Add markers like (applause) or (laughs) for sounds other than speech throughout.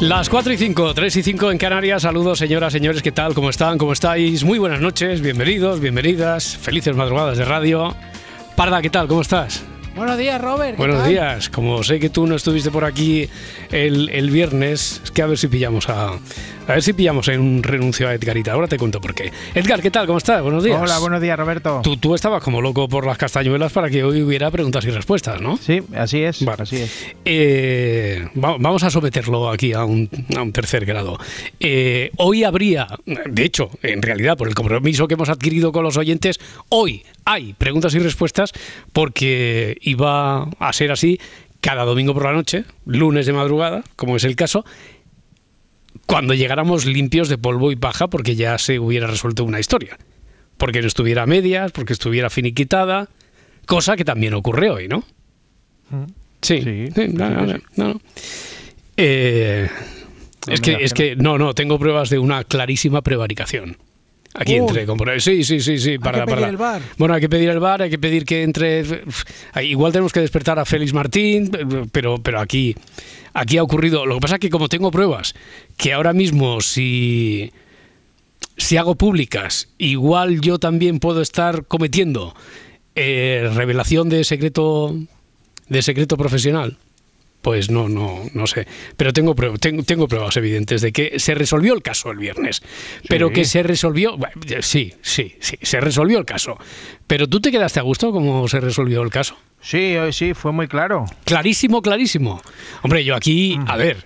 Las 4 y 5, 3 y 5 en Canarias. Saludos, señoras, señores, ¿qué tal? ¿Cómo están? ¿Cómo estáis? Muy buenas noches, bienvenidos, bienvenidas, felices madrugadas de radio. Parda, ¿qué tal? ¿Cómo estás? Buenos días, Robert. ¿qué Buenos tal? días. Como sé que tú no estuviste por aquí el, el viernes, es que a ver si pillamos a. A ver si pillamos en un renuncio a Edgarita. Ahora te cuento por qué. Edgar, ¿qué tal? ¿Cómo estás? Buenos días. Hola, buenos días, Roberto. Tú, tú estabas como loco por las castañuelas para que hoy hubiera preguntas y respuestas, ¿no? Sí, así es. Vale. Así es. Eh, va- vamos a someterlo aquí a un, a un tercer grado. Eh, hoy habría, de hecho, en realidad, por el compromiso que hemos adquirido con los oyentes, hoy hay preguntas y respuestas porque iba a ser así cada domingo por la noche, lunes de madrugada, como es el caso, cuando llegáramos limpios de polvo y paja porque ya se hubiera resuelto una historia. Porque no estuviera a medias, porque estuviera finiquitada, cosa que también ocurre hoy, ¿no? Sí, Sí, sí, no, sí no, que no, no. Eh, No es que, es que no, no, tengo pruebas de una clarísima prevaricación. Aquí Uy. entre Sí, sí, sí, sí. Para, que pedir para- el VAR. Bueno, hay que pedir el bar, hay que pedir que entre. Igual tenemos que despertar a Félix Martín, pero, pero aquí, aquí ha ocurrido. Lo que pasa es que como tengo pruebas, que ahora mismo si si hago públicas, igual yo también puedo estar cometiendo eh, revelación de secreto de secreto profesional. Pues no, no, no sé. Pero tengo, tengo, tengo pruebas evidentes de que se resolvió el caso el viernes. Pero Sí. que se resolvió. bueno, Sí, sí, sí, se resolvió el caso. Pero tú te quedaste a gusto cómo se resolvió el caso. Sí, hoy sí, fue muy claro. Clarísimo, clarísimo. Hombre, yo aquí, a ver,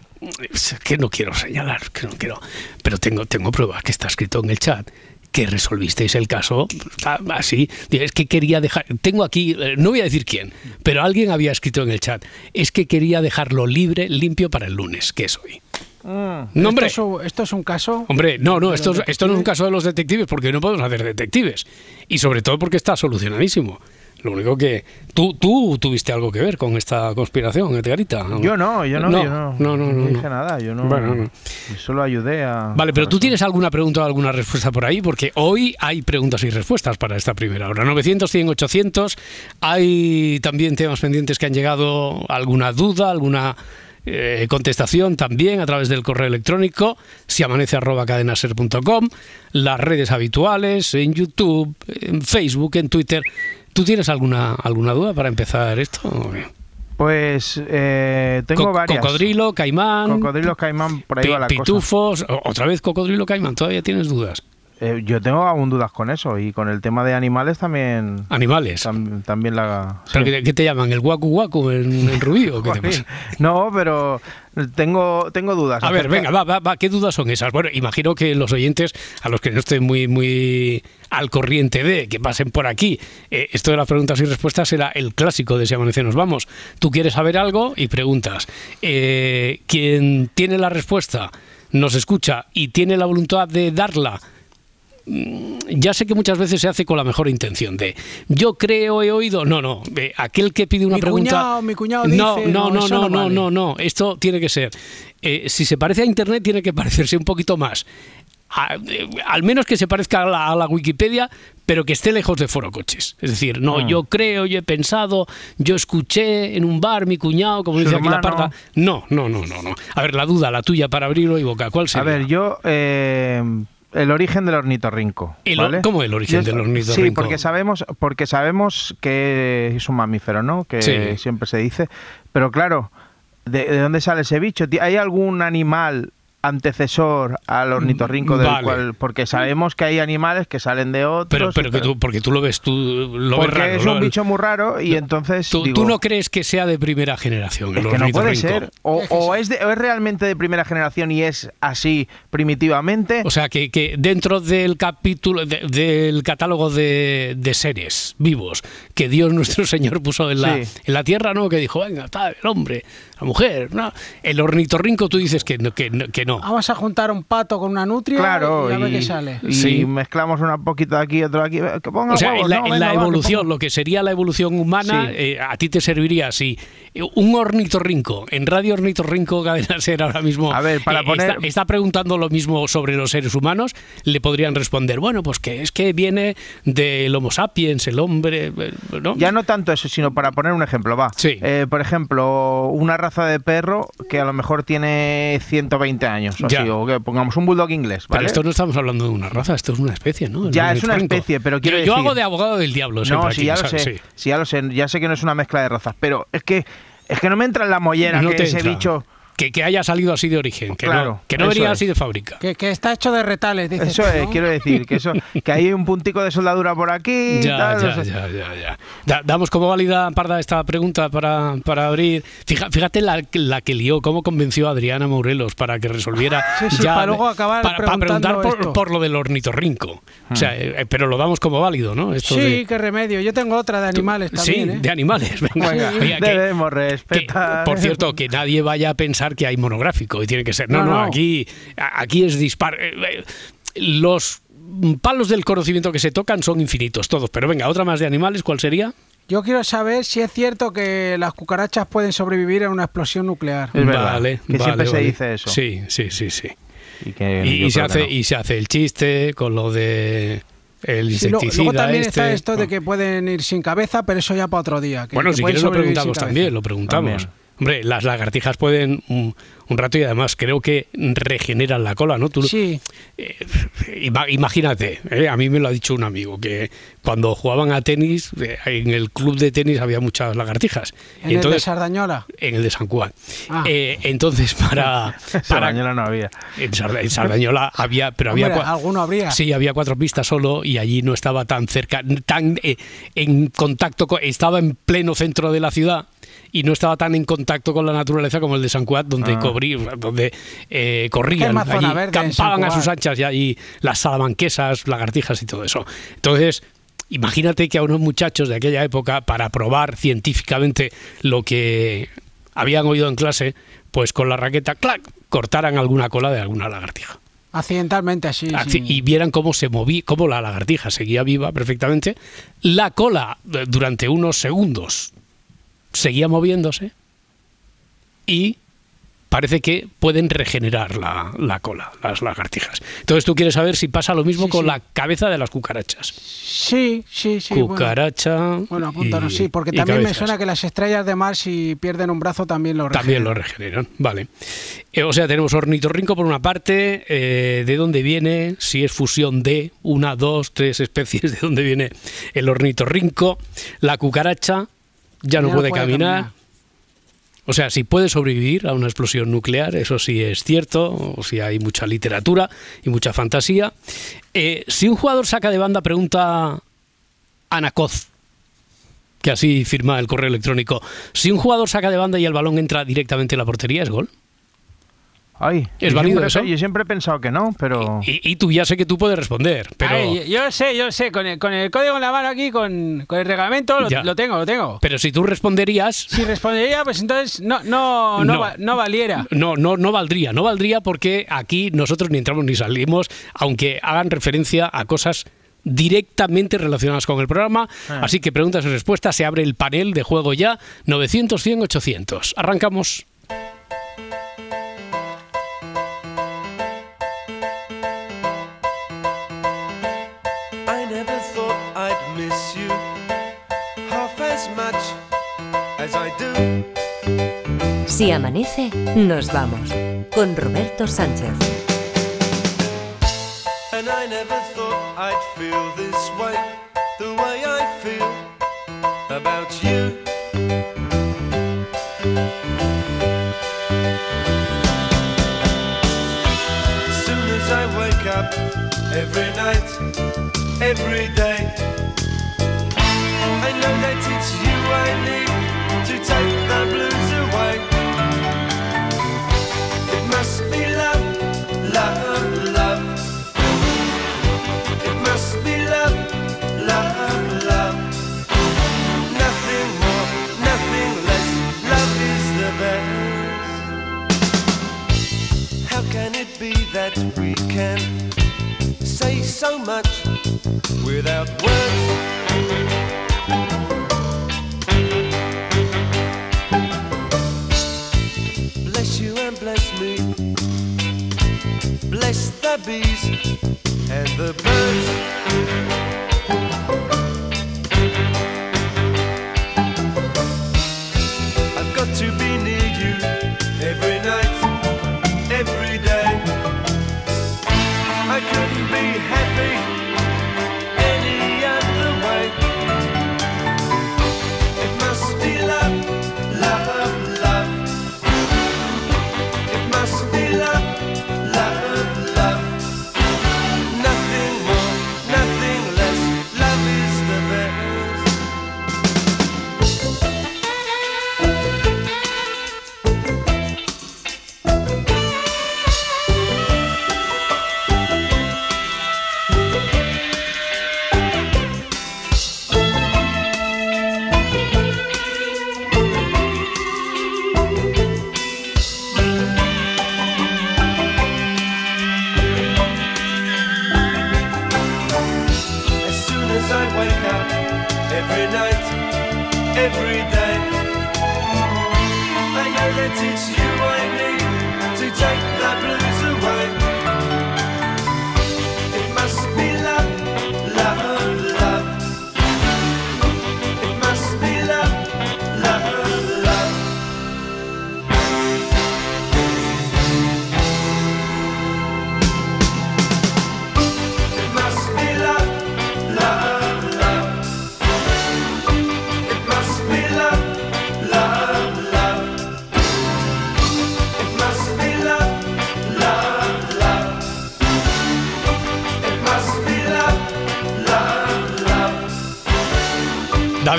es que no quiero señalar, que no quiero, pero tengo, tengo pruebas que está escrito en el chat que resolvisteis el caso ah, así. Es que quería dejar, tengo aquí, eh, no voy a decir quién, pero alguien había escrito en el chat, es que quería dejarlo libre, limpio para el lunes, que es hoy. No, hombre. Esto es, un, esto es un caso. Hombre, no, no, esto, esto no es un caso de los detectives, porque no podemos hacer detectives. Y sobre todo porque está solucionadísimo. Lo único que. Tú, tú tuviste algo que ver con esta conspiración, Edgarita. Yo no, yo no, No, yo no, no, no, no, dije nada, yo no. Bueno, no. Solo ayudé a. Vale, pero tú tienes alguna pregunta o alguna respuesta por ahí, porque hoy hay preguntas y respuestas para esta primera hora. 900, 100, 800. Hay también temas pendientes que han llegado, alguna duda, alguna eh, contestación también a través del correo electrónico, si amanece arroba cadenaser.com, las redes habituales, en YouTube, en Facebook, en Twitter. ¿Tú tienes alguna, alguna duda para empezar esto? Pues eh, tengo Co- varias. Cocodrilo, caimán, Cocodrilos caimán, por ahí va la pitufos, otra vez cocodrilo, caimán, todavía tienes dudas. Eh, yo tengo aún dudas con eso y con el tema de animales también. Animales. tam- también la. ¿Pero sí. qué, qué te llaman? ¿El guacu guacu en, en Rubí o qué te (laughs) pasa? No, pero tengo, tengo dudas. A ver, venga, va, va, va, ¿qué dudas son esas? Bueno, imagino que los oyentes, a los que no estén muy, muy al corriente de, que pasen por aquí, eh, esto de las preguntas y respuestas era el clásico de Si Amanece Nos Vamos. Tú quieres saber algo y preguntas. Eh, quien tiene la respuesta nos escucha y tiene la voluntad de darla, mm, ya sé que muchas veces se hace con la mejor intención de yo creo, he oído. No, no. eh, aquel que pide una Mi pregunta. cuñado, mi cuñado no, dice, no, no, no, no, no no, vale. no, no. Esto tiene que ser. eh, si se parece a Internet, tiene que parecerse un poquito más. A- eh, al menos que se parezca a la, a la Wikipedia, pero que esté lejos de Foro Coches. Es decir, no, Ah. yo creo, yo he pensado, yo escuché en un bar mi cuñado, como Su dice aquí la parda. No, no, no, no, no. A ver, la duda, la tuya para abrirlo y boca, ¿cuál A sería? ver, yo. eh, el origen del ornitorrinco. El ¿vale? ¿cómo el origen Yo- del ornitorrinco? Sí, porque sabemos, porque sabemos que es un mamífero, ¿no? Que Sí. siempre se dice. Pero claro, ¿de, de dónde sale ese bicho? ¿Hay algún animal antecesor al ornitorrinco del Vale. cual porque sabemos que hay animales que salen de otros Pero, que tú, porque tú lo ves, tú lo ves porque raro. es un bicho muy raro y entonces ¿Tú, digo, tú no crees que sea de primera generación el es que no puede ornitorrinco? ser o, Es que o sí. es de- o es realmente de primera generación y es así primitivamente O sea, que, que dentro del capítulo, de- del catálogo de, de seres vivos que Dios nuestro Señor puso en la, Sí. en la tierra, ¿no? Que dijo, venga, está el hombre, la mujer, ¿no? El ornitorrinco tú dices que no. Que, no- no. Vamos a juntar un pato con una nutria claro y a ver y, qué sale. y Sí. mezclamos una poquito de aquí otro de aquí que ponga O sea, huevos, en la, ¿no? en Venga, la va, que evolución, ponga- lo que sería la evolución humana, Sí. eh, a ti te serviría si un ornitorrinco, en Radio Ornitorrinco Cadena Ser ahora mismo, A ver, para eh, poner- está, está preguntando lo mismo sobre los seres humanos, le podrían responder, bueno, pues que es que viene del Homo sapiens, el hombre, eh, ¿no? Ya no tanto eso, sino para poner un ejemplo, va. Sí. Eh, por ejemplo, una raza de perro que a lo mejor tiene 120 años, o, así, o que pongamos un bulldog inglés, Pero ¿vale? esto no estamos hablando de una raza, esto es una especie, ¿no? El Ya, es una especie, pero quiero yo, hago de abogado del diablo No, aquí, ya lo ¿sabes? sé, Sí. sí, ya lo sé, ya sé que no es una mezcla de razas, pero es que es que no me entra en la mollera No que te ese entra. bicho Que, que haya salido así de origen, que Claro, no, que no venía es. así de fábrica. Que, que está hecho de retales, dices Eso tú, es, ¿no? quiero decir, que eso que hay un puntico de soldadura por aquí, (laughs) Ya, tal, ya, ya, ya, ya. Da- damos como válida, Parda, esta pregunta para, para abrir. Fija- fíjate la, la que lió, cómo convenció a Adriana Morelos para que resolviera. (laughs) Sí, sí, para luego acabar para, preguntar por, esto. por lo del ornitorrinco. O sea, eh, pero lo damos como válido, ¿no? Esto Sí, de- qué remedio. Yo tengo otra de animales también, sí, ¿eh? de animales. (laughs) Venga. Venga, Oiga, que- debemos que, respetar. por cierto, que nadie vaya a pensar que hay monográfico y tiene que ser. No, no, No, no. aquí, aquí es dispar. eh, eh, Los palos del conocimiento que se tocan son infinitos, todos. Pero venga, otra más de animales, ¿cuál sería? Yo quiero saber si es cierto que las cucarachas pueden sobrevivir a una explosión nuclear. Es verdad, vale, que vale, siempre se dice eso. Sí, sí, sí, sí. Y, que Y, yo y se hace, no. y se hace el chiste con lo de el Sí, insecticida luego también este. está esto de que pueden ir sin cabeza, pero eso ya para otro día. que- Bueno, que si quieres lo preguntamos también, lo preguntamos. También. Hombre, las lagartijas pueden un, un rato y además creo que regeneran la cola, ¿no? Tú, Sí, eh, ima- imagínate, eh, a mí me lo ha dicho un amigo, que cuando jugaban a tenis, eh, en el club de tenis había muchas lagartijas. en Y el de entonces, Sardañola. en el de San Juan. Ah. Eh, entonces, para... (laughs) para Sardañola no había. en, Sarda- en Sardañola había, pero había Hombre, alguno habría. Sí, había cuatro pistas solo y allí no estaba tan cerca, tan eh, en contacto, con- estaba en pleno centro de la ciudad y no estaba tan en contacto con la naturaleza como el de San Cuat, donde, Ah. cobrí- donde eh, corrían, allí campaban a sus anchas y allí las salamanquesas, lagartijas y todo eso. Entonces, imagínate que a unos muchachos de aquella época, para probar científicamente lo que habían oído en clase, pues con la raqueta, ¡clac!, cortaran alguna cola de alguna lagartija. Accidentalmente, así. Así, sí. y vieran cómo se movía, cómo la lagartija seguía viva perfectamente, la cola eh, durante unos segundos seguía moviéndose y parece que pueden regenerar la, la cola, las lagartijas. Entonces tú quieres saber si pasa lo mismo Sí, con sí. la cabeza de las cucarachas. Sí, sí, sí. bueno. Cucaracha. Bueno, apúntanos, y- sí, porque también me suena que las estrellas de mar, si pierden un brazo, también lo También lo regeneran. regeneran, vale. Eh, o sea, tenemos ornitorrinco por una parte, eh, de dónde viene, si es fusión de una, dos, tres especies, (laughs) de dónde viene el ornitorrinco, la cucaracha ya no puede, caminar. O sea, si puede sobrevivir a una explosión nuclear, eso sí es cierto, o si hay mucha literatura y mucha fantasía. Eh, si un jugador saca de banda, pregunta Anacoz, que así firma el correo electrónico, si un jugador saca de banda y el balón entra directamente en la portería, ¿es gol? Ay, ¿Es yo válido siempre, eso? Yo siempre he pensado que no, pero... Y, y tú ya sé que tú puedes responder, pero, Ay, yo sé, yo sé, con el, con el código en la mano aquí, con, con el reglamento, lo, tengo, lo tengo. pero si tú responderías, Si respondería, pues entonces no, no, no, No. va- no valiera. No, no, no valdría, no valdría porque aquí nosotros ni entramos ni salimos, aunque hagan referencia a cosas directamente relacionadas con el programa. Ah. Así que preguntas y respuestas, se abre el panel de juego ya, 900, 100, 800. Arrancamos. Si amanece, nos vamos. Con Roberto Sánchez. And I never thought I'd feel this way, the way I feel about you. as I wake up every night, every day. I know that it's you I need to take without words? Bless you and bless me. Bless the bees and the birds.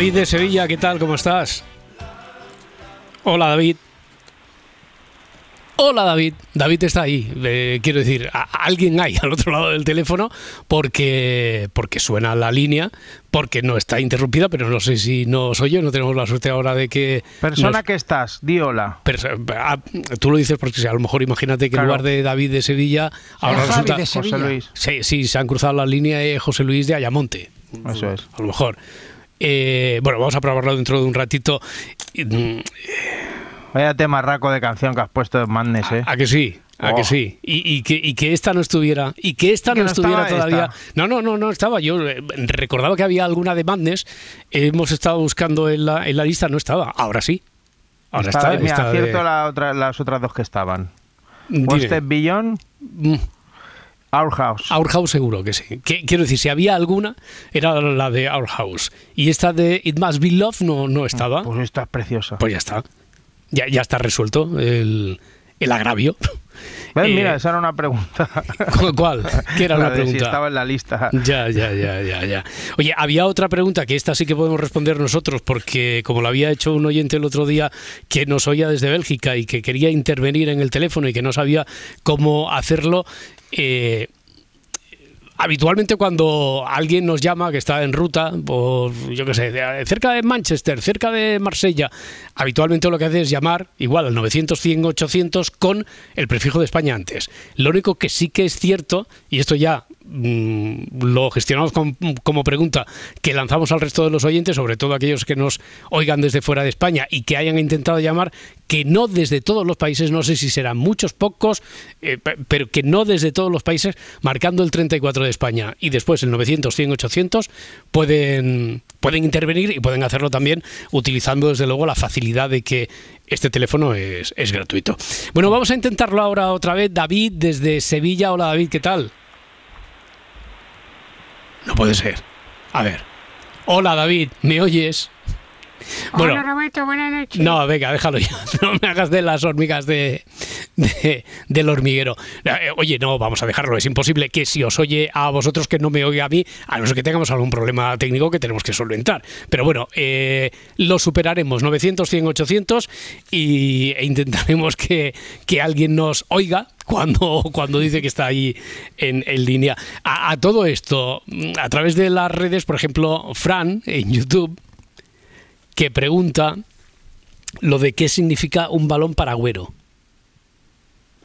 David de Sevilla, ¿qué tal? ¿Cómo estás? Hola David. Hola David. David está ahí. Eh, quiero decir, a- alguien hay (laughs) al otro lado del teléfono porque, porque suena la línea, porque no está interrumpida, pero no sé si nos oye. No tenemos la suerte ahora de que... Persona nos- que estás, di hola. Ah, tú lo dices porque a lo mejor imagínate que en lugar de David de Sevilla, ahora Javi resulta... de José Sevilla. Luis. Sí, sí, se han cruzado la línea de José Luis de Ayamonte. Eso es. A lo mejor. Eh, bueno, vamos a probarlo dentro de un ratito. Mm, Vaya tema raco de canción que has puesto en Madness, ¿eh? ¿A que sí? ¿A Oh. que sí? Y, y que, y que esta no estuviera. Y que esta Que no, no estuviera todavía. esta. No, no, no, no estaba. Yo eh, recordaba que había alguna de Madness. Hemos estado buscando en la, en la lista, no estaba. Ahora sí. Ahora Está- está. mira, está de- acierto la otra- las otras dos que estaban. One Step Beyond, Mm, Our House. Our House seguro que sí. Que- quiero decir, si había alguna, era la de Our House. Y esta de It Must Be Love no, no estaba. Pues esta es preciosa. Pues ya está. Ya, ya está resuelto el, el agravio. ¿Ves? eh, Mira, esa era una pregunta. (laughs) ¿Cu- ¿Cuál? ¿Qué era La una pregunta? Si estaba en la lista. Ya, ya, ya, ya, ya. Oye, había otra pregunta que esta sí que podemos responder nosotros, porque como lo había hecho un oyente el otro día que nos oía desde Bélgica y que quería intervenir en el teléfono y que no sabía cómo hacerlo, eh, habitualmente cuando alguien nos llama que está en ruta, por, yo qué sé, cerca de Manchester, cerca de Marsella, habitualmente lo que hace es llamar igual al 900 100 800 con el prefijo de España antes. Lo único que sí que es cierto, y esto ya lo gestionamos como pregunta que lanzamos al resto de los oyentes, sobre todo aquellos que nos oigan desde fuera de España y que hayan intentado llamar, que no desde todos los países, no sé si serán muchos, pocos, eh, pe- pero que no desde todos los países, marcando el 34 de España y después el 900, 100, 800, pueden, pueden intervenir y pueden hacerlo también utilizando desde luego la facilidad de que este teléfono es, es gratuito. Bueno, vamos a intentarlo ahora otra vez. David desde Sevilla. Hola David, ¿qué tal? No puede ser. A ver. Hola David, ¿me oyes? Bueno, Hola Roberto, buenas noches. no, venga, déjalo ya. (laughs) No me hagas de las hormigas de, de- del hormiguero. Eh, Oye, no, vamos a dejarlo. Es imposible que si os oye a vosotros que no me oiga a mí, a no ser que tengamos algún problema técnico que tenemos que solventar. Pero bueno, eh, lo superaremos. 900, 100, 800 y, e intentaremos que, que alguien nos oiga cuando, cuando dice que está ahí en, en línea. A, a todo esto, a través de las redes, por ejemplo, Fran en YouTube, que pregunta lo de qué significa un balón paragüero.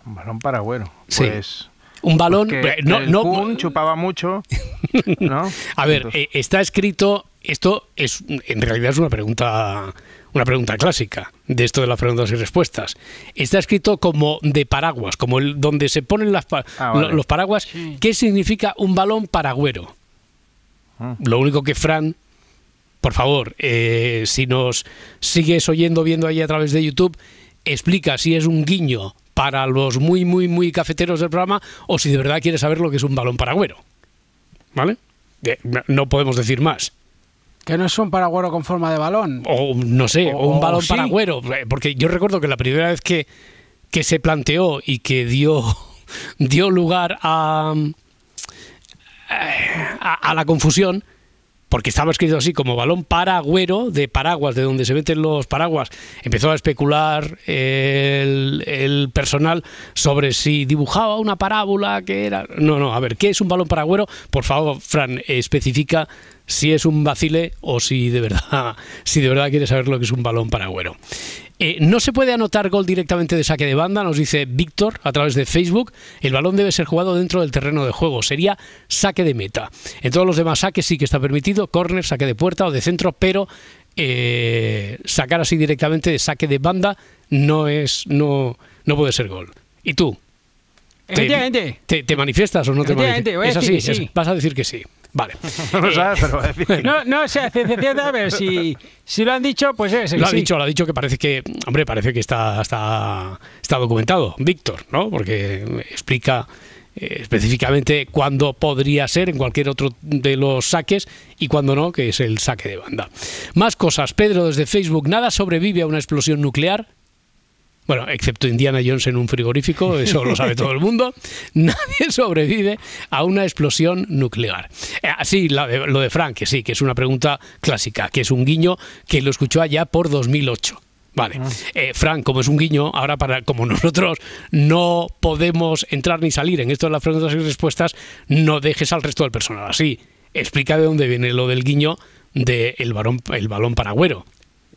Un balón paragüero. Sí. Pues. Un balón. porque eh, no, el no, Kun chupaba mucho. ¿no? (laughs) a ver, Entonces, eh, está escrito. Esto es en realidad es una pregunta, una pregunta clásica de esto de las preguntas y respuestas. Está escrito como de paraguas, como el, donde se ponen las, pa- Ah, vale. los paraguas. Sí. ¿Qué significa un balón paragüero? Ah. Lo único que Fran, por favor, eh, si nos sigues oyendo, viendo ahí a través de YouTube, explica si es un guiño para los muy, muy, muy cafeteros del programa o si de verdad quieres saber lo que es un balón paragüero. ¿Vale? De- no- podemos decir más. Que no es un paragüero con forma de balón. O no sé, o, O- un balón sí. paragüero. eh, Porque yo recuerdo que la primera vez que, que se planteó y que dio, (laughs) dio lugar a, a, a la confusión, porque estaba escrito así como balón paragüero de paraguas, de donde se meten los paraguas, empezó a especular el, personal sobre si dibujaba una parábola que era... No, no, a ver, ¿qué es un balón paragüero? Por favor, Fran, especifica si es un vacile o si de verdad, si de verdad quieres saber lo que es un balón paragüero. Eh, no se puede anotar gol directamente de saque de banda, nos dice Víctor a través de Facebook. El balón debe ser jugado dentro del terreno de juego, sería saque de meta. En todos los demás saques sí que está permitido, córner, saque de puerta o de centro, pero eh, sacar así directamente de saque de banda no es, no, no puede ser gol. ¿Y tú? ¿Te, te- te manifiestas o no te manifiestas? Es así, es- vas a decir que sí. Vale. (laughs) no lo sabes, pero decir que No, no, o sea, ciencia cierta, ver si, si lo han dicho, pues es. Lo ha sí. dicho, lo ha dicho que parece que, hombre, parece que está, está, está documentado, Víctor, ¿no? Porque explica eh, específicamente cuándo podría ser en cualquier otro de los saques y cuándo no, que es el saque de banda. Más cosas, Pedro desde Facebook, nada sobrevive a una explosión nuclear. Bueno, excepto Indiana Jones en un frigorífico, eso lo sabe todo el mundo. (laughs) Nadie sobrevive a una explosión nuclear. Eh, Así, de- lo de Frank, que sí, que es una pregunta clásica, que es un guiño que lo escuchó allá por 2008. Vale, Eh, Frank, como es un guiño, ahora para como nosotros no podemos entrar ni salir en esto de las preguntas y respuestas, no dejes al resto del personal así. Explica de dónde viene lo del guiño del el balón, el balón paragüero.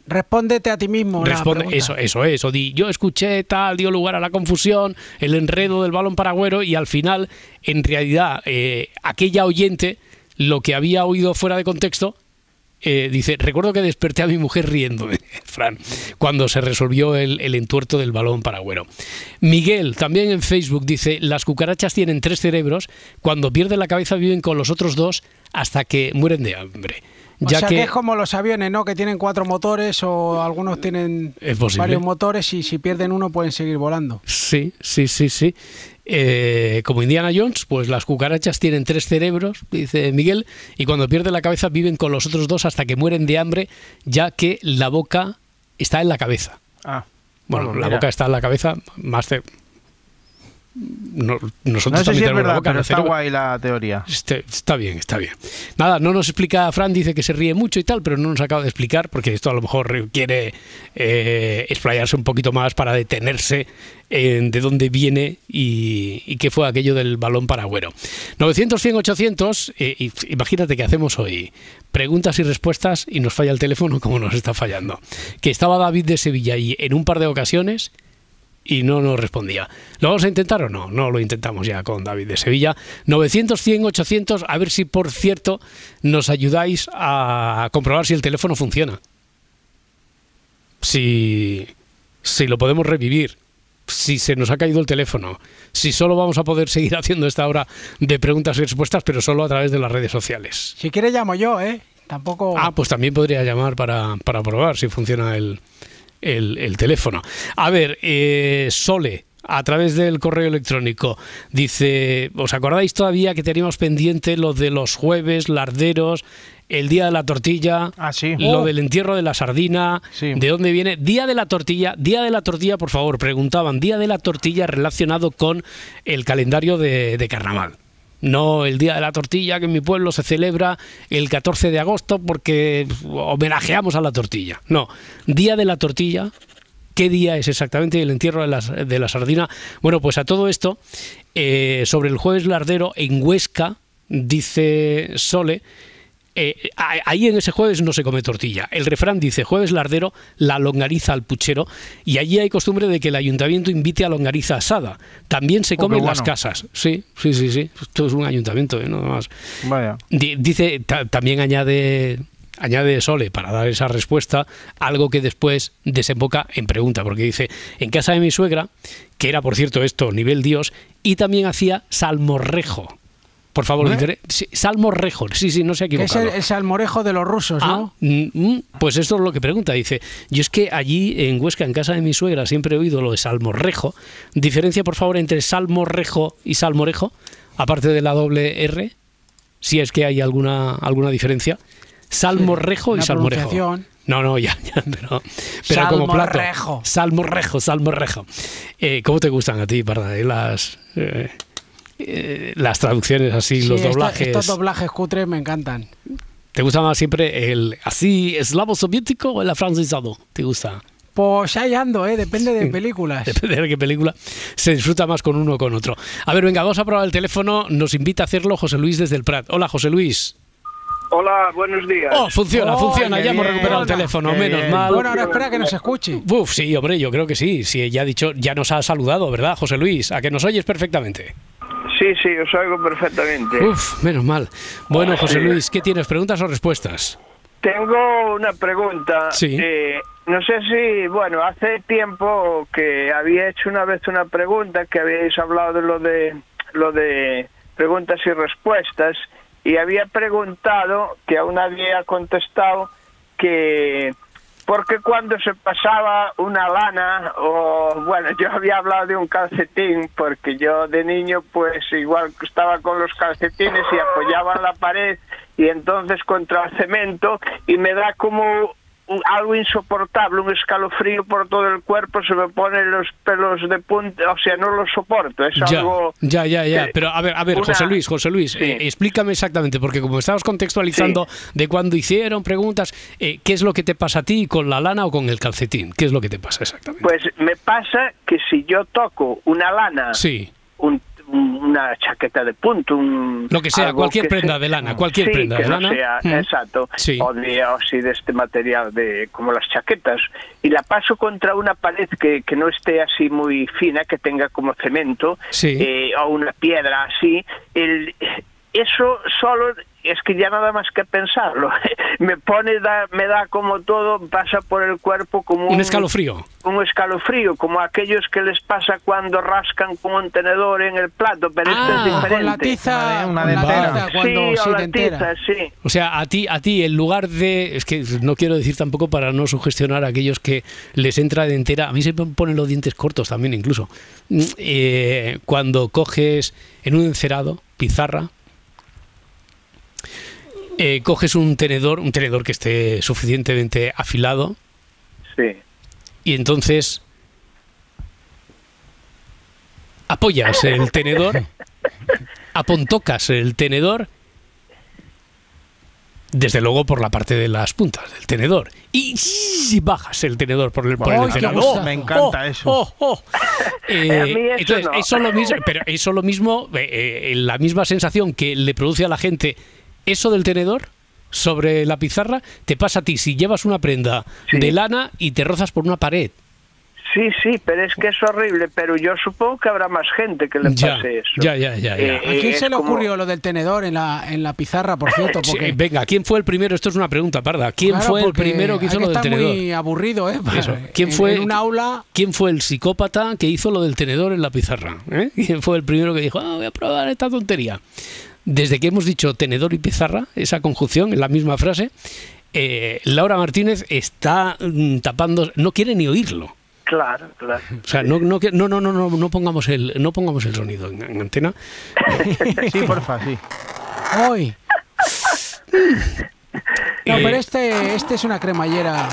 Respóndete a ti mismo. Responde, eso, eso es. O di, yo escuché tal, dio lugar a la confusión, el enredo del balón paragüero y al final, en realidad, eh, aquella oyente, lo que había oído fuera de contexto, eh, dice, recuerdo que desperté a mi mujer riéndome, (laughs) Fran, cuando se resolvió el, el entuerto del balón paragüero. Miguel, también en Facebook, dice, las cucarachas tienen tres cerebros, cuando pierden la cabeza viven con los otros dos hasta que mueren de hambre. O Ya sea que, que... es como los aviones, ¿no? Que tienen cuatro motores o algunos tienen varios motores y si pierden uno pueden seguir volando. Sí, sí, sí, sí. Eh, como Indiana Jones, pues las cucarachas tienen tres cerebros, dice Miguel, y cuando pierden la cabeza viven con los otros dos hasta que mueren de hambre, ya que la boca está en la cabeza. Ah, Bueno, Bueno, la boca está en la cabeza, más no- nosotros no sé también si tenemos la verdad, boca, pero está cerebro- guay la teoría. Este- está bien, está bien. Nada, no nos explica, Fran dice que se ríe mucho y tal, pero no nos acaba de explicar porque esto a lo mejor requiere eh, explayarse un poquito más para detenerse en de dónde viene y, y qué fue aquello del balón paragüero. 900, 100, 800, eh, y- imagínate que hacemos hoy preguntas y respuestas y nos falla el teléfono como nos está fallando. Que estaba David de Sevilla ahí en un par de ocasiones y no nos respondía. ¿Lo vamos a intentar o no? No lo intentamos ya con David de Sevilla. 900, 100, 800, a ver si por cierto nos ayudáis a comprobar si el teléfono funciona. Si, si lo podemos revivir. Si se nos ha caído el teléfono. Si solo vamos a poder seguir (laughs) haciendo esta hora de preguntas y respuestas, pero solo a través de las redes sociales. Si quieres llamo yo, ¿eh? Tampoco... Ah, pues también podría llamar para, para probar si funciona el, el- el teléfono. A ver, eh, Sole, a través del correo electrónico. Dice, ¿os acordáis todavía que teníamos pendiente lo de los jueves, larderos, el día de la tortilla, Ah, sí. lo Oh. del entierro de la sardina, Sí. de dónde viene? Día de la tortilla, día de la tortilla, por favor, preguntaban, día de la tortilla relacionado con el calendario de, de carnaval. No el día de la tortilla que en mi pueblo se celebra el 14 de agosto porque homenajeamos a la tortilla. No, día de la tortilla ¿Qué día es exactamente el entierro de la, de la sardina? Bueno, pues a todo esto, eh, sobre el jueves lardero en Huesca, dice Sole, eh, ahí en ese jueves no se come tortilla. El refrán dice jueves lardero, la longaniza al puchero, y allí hay costumbre de que el ayuntamiento invite a longaniza asada. También se Oh, come en las casas. Sí, sí, sí, sí. Esto es un ayuntamiento, ¿eh? Nada más. Vaya. Di- Dice, ta- también añade, añade Sole, para dar esa respuesta, algo que después desemboca en pregunta, porque dice, en casa de mi suegra, que era, por cierto, esto, nivel Dios, y también hacía salmorrejo. Por favor, ¿Eh? sí, salmorrejo, sí, sí, no se ha es el, el salmorejo de los rusos, Ah, ¿no? mm, mm, pues esto es lo que pregunta. Dice, yo es que allí en Huesca, en casa de mi suegra, siempre he oído lo de salmorrejo. Diferencia, por favor, entre salmorrejo y salmorejo, aparte de la doble R, si es que hay alguna, alguna diferencia. Salmorrejo y salmorejo. No, no, ya, ya, pero, pero como plato. Salmorrejo. Salmorrejo, salmorrejo. Eh, ¿Cómo te gustan a ti, Parda, eh, las, eh, eh, las traducciones así, Sí, los esta- doblajes? estos doblajes cutres me encantan. ¿Te gusta más siempre el así eslavo soviético o el afrancesado? ¿Te gusta? Pues ahí ando, ¿eh? Depende de (laughs) películas. Depende de qué película se disfruta más con uno o con otro. A ver, venga, vamos a probar el teléfono. Nos invita a hacerlo José Luis desde el Prat. Hola, José Luis. Hola, buenos días. Oh, funciona, Oh, funciona. Ya hemos recuperado el teléfono, Qué menos bien. mal. Bueno, ahora espera que nos escuche. Uf, sí, hombre, yo creo que sí. Sí, ya ha dicho, ya nos ha saludado, ¿verdad, José Luis? A que nos oyes perfectamente. Sí, sí, os oigo perfectamente. Uf, menos mal. Bueno, José Luis, ¿qué tienes? ¿Preguntas o respuestas? Tengo una pregunta. Sí. Eh, no sé si, bueno, hace tiempo que había hecho una vez una pregunta que habíais hablado de lo de lo de preguntas y respuestas y había preguntado que aún nadie ha contestado que porque cuando se pasaba una lana o bueno yo había hablado de un calcetín porque yo de niño pues igual estaba con los calcetines y apoyaba la pared y entonces contra el cemento y me da como algo insoportable, un escalofrío por todo el cuerpo, se me ponen los pelos de punta, o sea, no lo soporto, es Ya, algo... ya, ya, ya. eh, Pero a ver, a ver, una- José Luis, José Luis, Sí. eh, explícame exactamente, porque como estabas contextualizando de cuando hicieron preguntas, eh, ¿qué es lo que te pasa a ti con la lana o con el calcetín? ¿Qué es lo que te pasa exactamente? Pues me pasa que si yo toco una lana, sí, un- una chaqueta de punto, un, Lo que sea, cualquier que prenda sea- de lana, cualquier Sí, prenda que de no lana. sea, Mm. exacto, Sí. o de, sí, de este material de como las chaquetas y la paso contra una pared que, que no esté así muy fina, que tenga como cemento eh, o una piedra así, el, eso solo es que ya nada más que pensarlo (laughs) me pone da, me da como todo pasa por el cuerpo como un escalofrío. un escalofrío, como aquellos que les pasa cuando rascan con un tenedor en el plato, pero Ah, esto es O diferente. con la tiza, Una dentera. tiza cuando sí, sí o la tiza, sí. O sea, a ti, a ti, en lugar de. Es que no quiero decir tampoco para no sugestionar a aquellos que les entra de entera. A mí se me ponen los dientes cortos también, incluso. Mm, eh, cuando coges en un encerado, pizarra, eh, coges un tenedor, un tenedor que esté suficientemente afilado, Sí. y entonces apoyas el tenedor, (laughs) apontocas el tenedor, desde luego por la parte de las puntas del tenedor, y bajas el tenedor por el, por el ¡Ay, qué encenado. gusto! Me encanta eso. oh, oh. Eh, (laughs) A mí eso entonces, no. eso lo mismo, pero eso lo mismo, eh, eh, la misma sensación que le produce a la gente eso del tenedor sobre la pizarra, te pasa a ti si llevas una prenda Sí. de lana y te rozas por una pared. Sí, sí, pero es que es horrible, pero yo supongo que habrá más gente que le Ya, pase eso. ya, ya, ya, ya. Eh, ¿A quién se le como- ocurrió lo del tenedor en la, en la pizarra, por cierto? Sí, Porque, venga, ¿quién fue el primero? Esto es una pregunta, Parda. ¿Quién claro, fue el primero que hizo hay lo del tenedor? muy aburrido, ¿eh? Eso. ¿Quién En- fue- En un aula... ¿Quién fue el psicópata que hizo lo del tenedor en la pizarra? ¿Eh? ¿Quién fue el primero que dijo, ah, voy a probar esta tontería? Desde que hemos dicho tenedor y pizarra, esa conjunción en la misma frase, eh, Laura Martínez está mm, tapando, no quiere ni oírlo. Claro, claro. O sea, no, no, no, no, no, pongamos el, no pongamos el sonido en, en antena. (laughs) Sí, porfa, sí. Hoy. (laughs) No, pero este, este es una cremallera.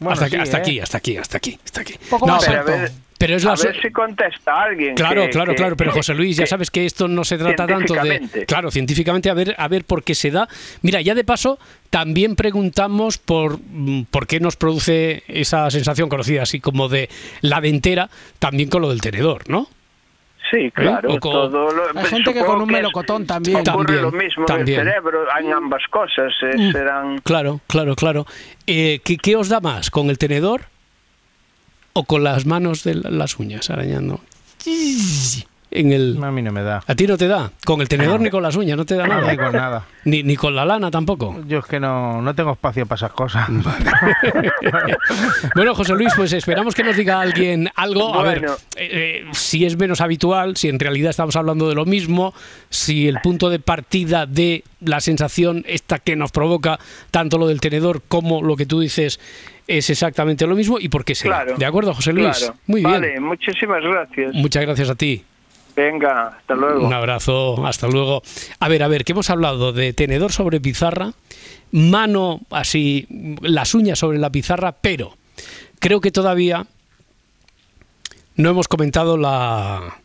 Bueno, hasta, aquí, sí, hasta ¿eh? aquí, hasta aquí, hasta aquí, hasta aquí. Poco No, más pero, Pero a alto. ver, pero es la a so- ver si contesta alguien. Claro, que- claro, que- claro, pero José Luis, ya que- sabes que esto no se trata tanto de... Científicamente. Claro, científicamente, a ver, a ver por qué se da. Mira, ya de paso, también preguntamos por, mm, por qué nos produce esa sensación conocida así como de la dentera, también con lo del tenedor, ¿no? Sí, claro. O con- todo lo- Hay gente que con un es- melocotón también. Ocurre También, lo mismo también. en el cerebro, en ambas cosas. eh, Mm. serán Claro, claro, claro. Eh, ¿qué, qué os da más? ¿Con el tenedor o con las manos de la- las uñas arañando? En el... A mí no me da. ¿A ti no te da? Con el tenedor ni con las uñas, no te da nada. Ni con nada. Ni, ni con la lana tampoco. Yo es que no, no tengo espacio para esas cosas. (laughs) Bueno, José Luis, pues esperamos que nos diga alguien algo. A ver, eh, eh, si es menos habitual, si en realidad estamos hablando de lo mismo, si el punto de partida de la sensación esta que nos provoca tanto lo del tenedor como lo que tú dices es exactamente lo mismo y por qué será. Claro. ¿De acuerdo, José Luis? Claro. Muy bien. Vale, muchísimas gracias. Muchas gracias a ti. Venga, hasta luego. Un abrazo, hasta luego. A ver, a ver, que hemos hablado de tenedor sobre pizarra, mano así, las uñas sobre la pizarra, pero creo que todavía no hemos comentado la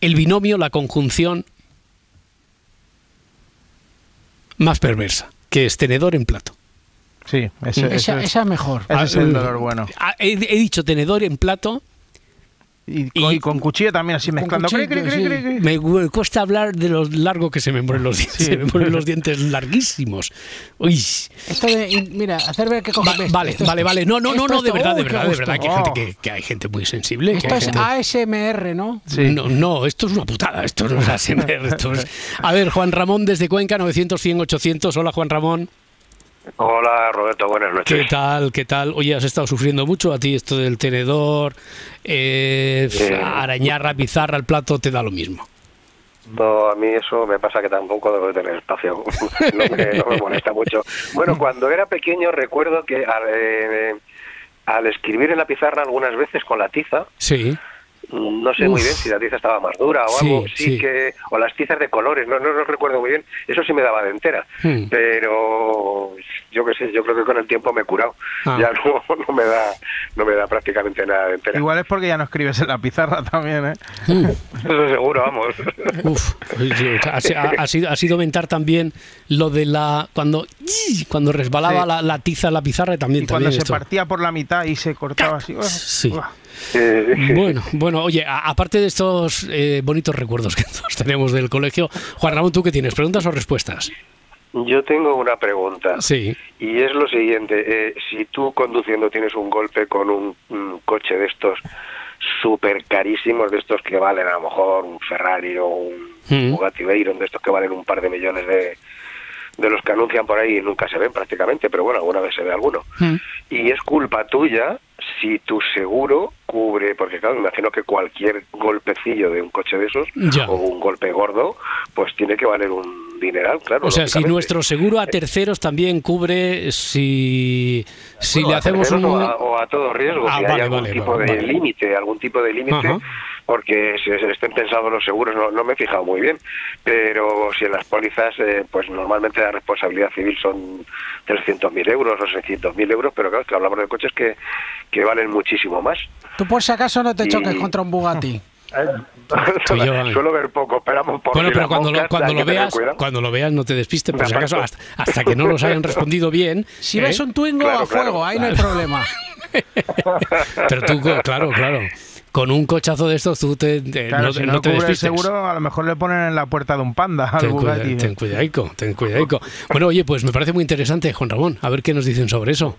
el binomio, la conjunción más perversa, que es tenedor en plato. Sí, ese, ese- Esa, esa es mejor. ese es Ah, el mm. dolor bueno. Ah, He, he dicho tenedor en plato, Y con, Y- con cuchillo también, así mezclando. cuchillo, Cri, cri, cri, sí. cri, cri. Me cu- cuesta hablar de lo largo que se me ponen los dientes. Sí. Se me ponen los dientes larguísimos. Uy. Esto de, mira, hacer ver que coge Va- esto, vale, esto vale, vale. No, no, no, no, de verdad, de ¡Uy, qué verdad, de verdad. Que hay, gente Oh. que, que hay gente muy sensible. Esto es gente- ASMR, ¿no? Sí. No, no, esto es una putada. Esto no es ASMR. esto es- A ver, Juan Ramón desde Cuenca, 900, 100, 800. Hola, Juan Ramón. Hola Roberto, buenas noches. ¿Qué tal? ¿Qué tal? Oye, has estado sufriendo mucho a ti esto del tenedor, eh, arañar la pizarra, el plato, te da lo mismo. No, a mí eso me pasa que tampoco debo de tener espacio. (laughs) no, me, no me molesta mucho. Bueno, cuando era pequeño recuerdo que al, eh, al escribir en la pizarra algunas veces con la tiza, Sí. Mm, no sé muy bien si la tiza estaba más dura o Sí, algo, sí, sí. que o las tizas de colores, no, no lo recuerdo muy bien. Eso sí me daba de entera, Hmm. pero yo qué sé, yo creo que con el tiempo me he curado. Ah. Ya no, (laughs) no me da no me da prácticamente nada de entera. Igual es porque ya no escribes en la pizarra también, ¿eh? Eso seguro, vamos. Uf, oye, ha, sido, ha sido mentar también lo de la. Cuando, cuando resbalaba Sí. la, la tiza en la pizarra también. Y cuando también se esto. partía por la mitad y se cortaba así. ¡uah! Sí. ¡uah! Bueno, bueno, oye, a- aparte de estos eh, bonitos recuerdos que (laughs) todos tenemos del colegio, Juan Ramón, ¿tú qué tienes? ¿Preguntas o respuestas? Yo tengo una pregunta. Sí. Y es lo siguiente, eh, si tú conduciendo tienes un golpe con un, un coche de estos súper carísimos, de estos que valen a lo mejor un Ferrari o un Mm. Bugatti Veyron, de estos que valen un par de millones de, de los que anuncian por ahí y nunca se ven prácticamente, pero bueno, alguna vez se ve alguno. Mm. Y es culpa tuya si tu seguro cubre, porque claro, imagino que cualquier golpecillo de un coche de esos Ya. o un golpe gordo, pues tiene que valer un dineral, claro. O sea, si nuestro seguro a terceros también cubre si, si Bueno, le hacemos un... O a, o a todo riesgo, Ah, si vale, hay algún vale, tipo vale, de vale. límite, algún tipo de límite. Porque si se estén pensados los seguros, no, no me he fijado muy bien, pero si en las pólizas, eh, pues normalmente la responsabilidad civil son 300.000 euros o 600.000 euros, pero claro, es que hablamos de coches que, que valen muchísimo más. Tú por si acaso no te Y- choques contra un Bugatti. (laughs) Yo. Suelo ver poco, esperamos por Bueno, si pero cuando lo, cuando lo veas, cuando lo veas no te despistes, por si (laughs) acaso, hasta, hasta que no los hayan respondido bien. Si ¿eh? ves un Twingo Claro, a fuego, claro, ahí no hay (laughs) problema. Pero tú, claro, claro. Con un cochazo de estos tú te, te- Claro, no, si te- no, no te cubre el seguro, a lo mejor le ponen en la puerta de un panda al Ten, cuida- ten cuidaico, ten cuidaico. Bueno, oye, pues me parece muy interesante, Juan Ramón. A ver qué nos dicen sobre eso.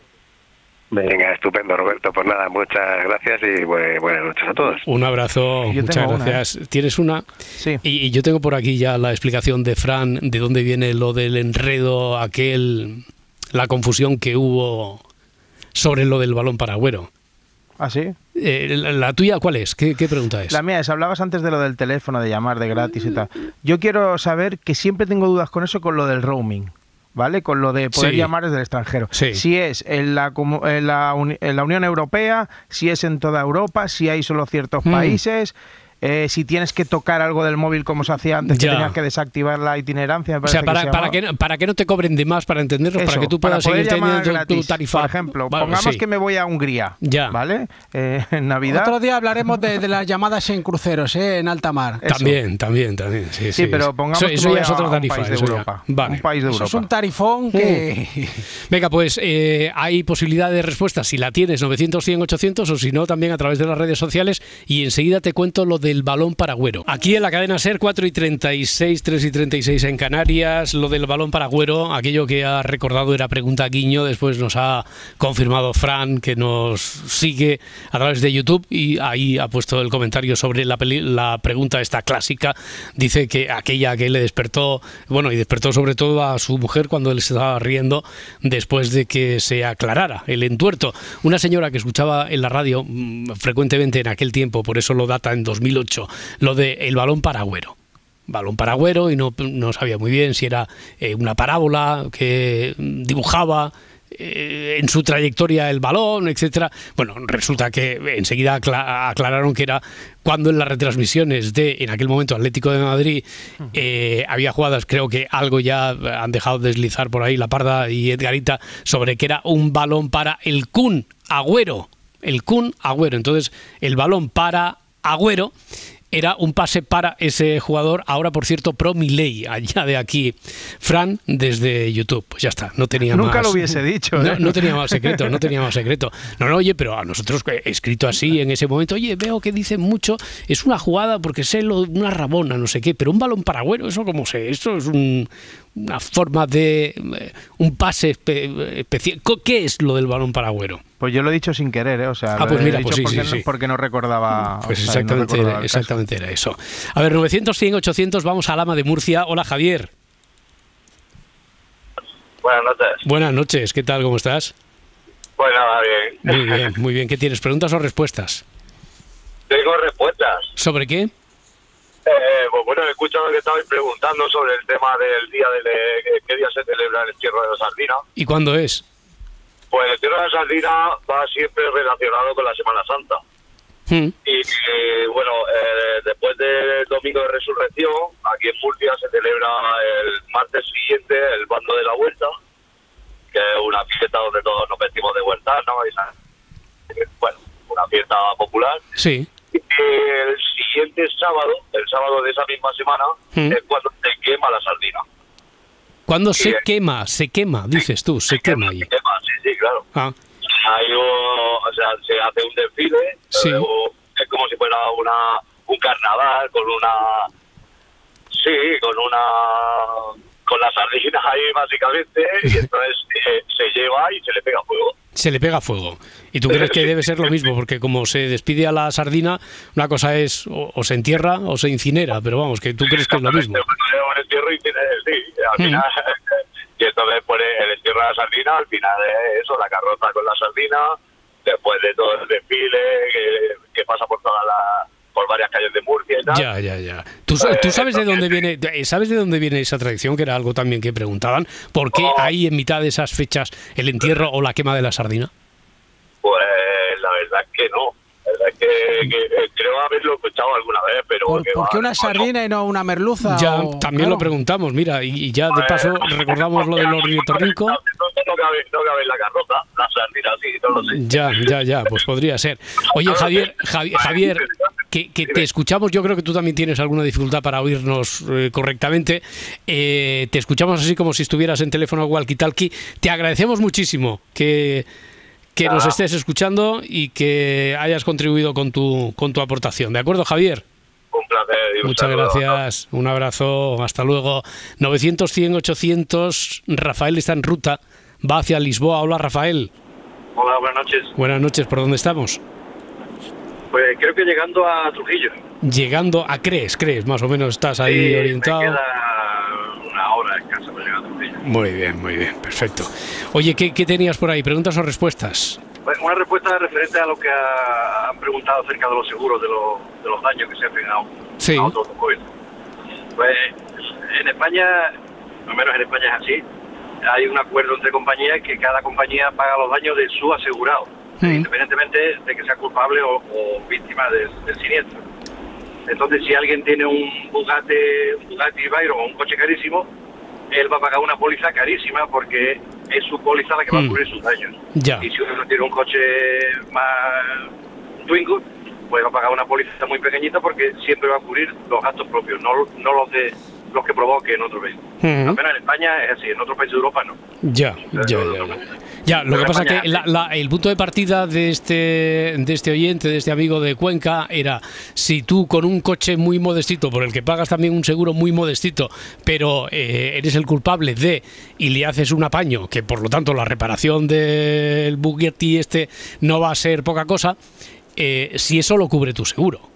Venga, estupendo, Roberto. Pues nada, muchas gracias y bu- buenas noches a todos. Un abrazo, Yo muchas una, ¿eh? gracias. ¿Tienes una? Sí. Y, y yo tengo por aquí ya la explicación de Fran de dónde viene lo del enredo, aquel, la confusión que hubo sobre lo del balón paragüero. ¿Ah, sí? Eh, la, la tuya cuál es? ¿Qué, qué pregunta es? La mía es, hablabas antes de lo del teléfono, de llamar de gratis y tal. Yo quiero saber que siempre tengo dudas con eso, con lo del roaming. ¿vale? Con lo de poder Sí. llamar desde el extranjero. Sí. Si es en la, en, la en la Unión Europea, si es en toda Europa, si hay solo ciertos Mm. países, eh, si tienes que tocar algo del móvil como se hacía antes, que Ya. tenías que desactivar la itinerancia. me O sea, que para, se para, que, no- para que no te cobren de más, para entenderlo, para que tú puedas seguir teniendo tu- tarifa. Por ejemplo, Vale, pongamos sí. que me voy a Hungría, Ya. ¿vale? Eh, (laughs) en Navidad. Otro día hablaremos de, de las llamadas en cruceros, ¿eh? en alta mar. Eso. También, también, también. Sí, Sí, pero pongamos eso, que eso me voy ya es a otra un tarifa. país de. Europa. Vale. Un país de Eso Europa. es un tarifón que... Venga, pues eh, hay posibilidad de respuesta. Si la tienes, 900, 100, 800, o si no, también a través de las redes sociales. Y enseguida te cuento lo del balón paragüero. Aquí en la cadena Ser, 4 y 36, 3 y 36 en Canarias. Lo del balón paragüero, aquello que ha recordado era pregunta Guiño. Después nos ha confirmado Fran, que nos sigue a través de YouTube. Y ahí ha puesto el comentario sobre la, pregunta esta clásica. Dice que aquella que le despertó, bueno, y despertó sobre todo a su mujer cuando él estaba riendo después de que se aclarara el entuerto. Una señora que escuchaba en la radio mm, frecuentemente en aquel tiempo, por eso lo data en 2008, lo de el balón paragüero. Balón paragüero y no, no sabía muy bien si era eh, una parábola que dibujaba eh, en su trayectoria el balón, etcétera. Bueno, resulta que enseguida acla- aclararon que era cuando en las retransmisiones de, en aquel momento, Atlético de Madrid, eh, había jugadas, creo que algo ya han dejado deslizar por ahí la Parda y Edgarita, sobre que era un balón para el Kun Agüero. El Kun Agüero. Entonces, el balón para Agüero era un pase para ese jugador, ahora por cierto, pro Milei, allá de aquí. Fran, desde YouTube. Pues ya está, no tenía Nunca más. lo hubiese dicho, No, ¿eh? no tenía más secreto, no tenía más secreto. No, no, oye, pero a nosotros, eh, escrito así en ese momento, oye, veo que dicen mucho, es una jugada porque sé lo, una rabona, no sé qué, pero un balón paragüero, eso como sé, eso es un- una forma de. eh, un pase espe- especial. ¿Qué es lo del balón paragüero? Pues yo lo he dicho sin querer, ¿eh? O sea, Ah, pues mira, pues sí, porque, sí, no, sí. porque no recordaba. Pues o sea, no exactamente, recordaba era, el caso. exactamente era eso. A ver, 900, 100, 800, vamos a Lama de Murcia. Hola, Javier. Buenas noches. Buenas noches, ¿qué tal? ¿Cómo estás? Pues nada, bien. Muy bien, muy bien. ¿Qué tienes? ¿Preguntas o respuestas? Tengo respuestas. ¿Sobre qué? Eh, pues bueno, he escuchado que estabais preguntando sobre el tema del día de qué día se celebra el entierro de la sardina. ¿Y cuándo es? Pues el entierro de la sardina va siempre relacionado con la Semana Santa. Hmm. Y eh, bueno, eh, después del domingo de resurrección, aquí en Murcia se celebra el martes siguiente el bando de la vuelta, que es una fiesta donde todos nos vestimos de huertanos y sa- bueno, una fiesta popular. Sí. Y el siguiente sábado, el sábado de esa misma semana, Mm. es cuando se quema la sardina. ¿Cuándo se Sí. quema? Se quema, dices tú, se quema ahí. Se quema, sí, sí, claro. Ah, Hay o sea, se hace un desfile, Sí. eh, o- es como si fuera una un carnaval con una sí, con una con las sardinas ahí básicamente y (laughs) entonces eh, se lleva y se le pega fuego. se le pega fuego. ¿Y tú crees que debe ser lo mismo? Porque como se despide a la sardina, una cosa es o, o se entierra o se incinera, pero vamos, que tú crees que es lo mismo. Un entierro y tiene, sí, al Mm. final (laughs) y entonces pone el entierro de la sardina, al final es eso, la carroza con la sardina, después de todo el desfile que, que pasa por toda la por varias calles de Murcia y tal. Ya, ya, ya. ¿Tú, tú sabes de dónde viene, de- sabes de dónde viene esa tradición, que era algo también que preguntaban? ¿Por qué hay en mitad de esas fechas el entierro o la quema de la sardina? Pues la verdad es que no. La verdad es que, que, eh, creo haberlo escuchado alguna vez, pero... ¿Por, qué va- una sardina y no una merluza? Ya o- también claro. lo preguntamos, mira, y, y ya de paso recordamos lo del ornitorrinco. (laughs) No, no cabe, no cabe en la carroza, la sardina sí, no lo sé. Ya, ya, ya, pues podría ser. Oye, Javier, Javi- Javier, (laughs) que, que te escuchamos, yo creo que tú también tienes alguna dificultad para oírnos eh, correctamente. Eh, te escuchamos así como si estuvieras en teléfono walkie-talkie. Te agradecemos muchísimo que, que nos estés escuchando y que hayas contribuido con tu, con tu aportación. ¿De acuerdo, Javier? Un placer. un Muchas saludo. gracias, un abrazo, hasta luego. 900, 100, 800, Rafael está en ruta, va hacia Lisboa. Hola, Rafael. Hola, buenas noches. Buenas noches, ¿por dónde estamos? Pues creo que llegando a Trujillo. Llegando a Crees, Crees, más o menos estás ahí Sí, orientado. Me queda una hora escasa para llegar a Trujillo. Muy bien, muy bien, perfecto. Oye, ¿qué, qué tenías por ahí? ¿Preguntas o respuestas? Pues una respuesta referente a lo que ha- han preguntado acerca de los seguros, de, los- de los daños que se hacen a Sí. a otro automóvil. Pues en España, al menos en España es así, hay un acuerdo entre compañías que cada compañía paga los daños de su asegurado, Mm. independientemente de que sea culpable o, o víctima del, del siniestro. Entonces, si alguien tiene un Bugatti, un Bugatti Veyron o un coche carísimo, él va a pagar una póliza carísima porque es su póliza la que va Mm. a cubrir sus daños. Ya. Y si uno tiene un coche más Twingo, pues va a pagar una póliza muy pequeñita porque siempre va a cubrir los gastos propios, no, no los de los que provoque en otro país. Ujú. Al menos en España es así, en otros países de Europa no. Ya, ya, ya. Ya. Lo que pasa España- que la- la- el punto de partida de este, de este oyente, de este amigo de Cuenca, era si tú con un coche muy modestito, por el que pagas también un seguro muy modestito, pero eh, eres el culpable de y le haces un apaño, que por lo tanto la reparación del Bugatti este no va a ser poca cosa, eh, si eso lo cubre tu seguro.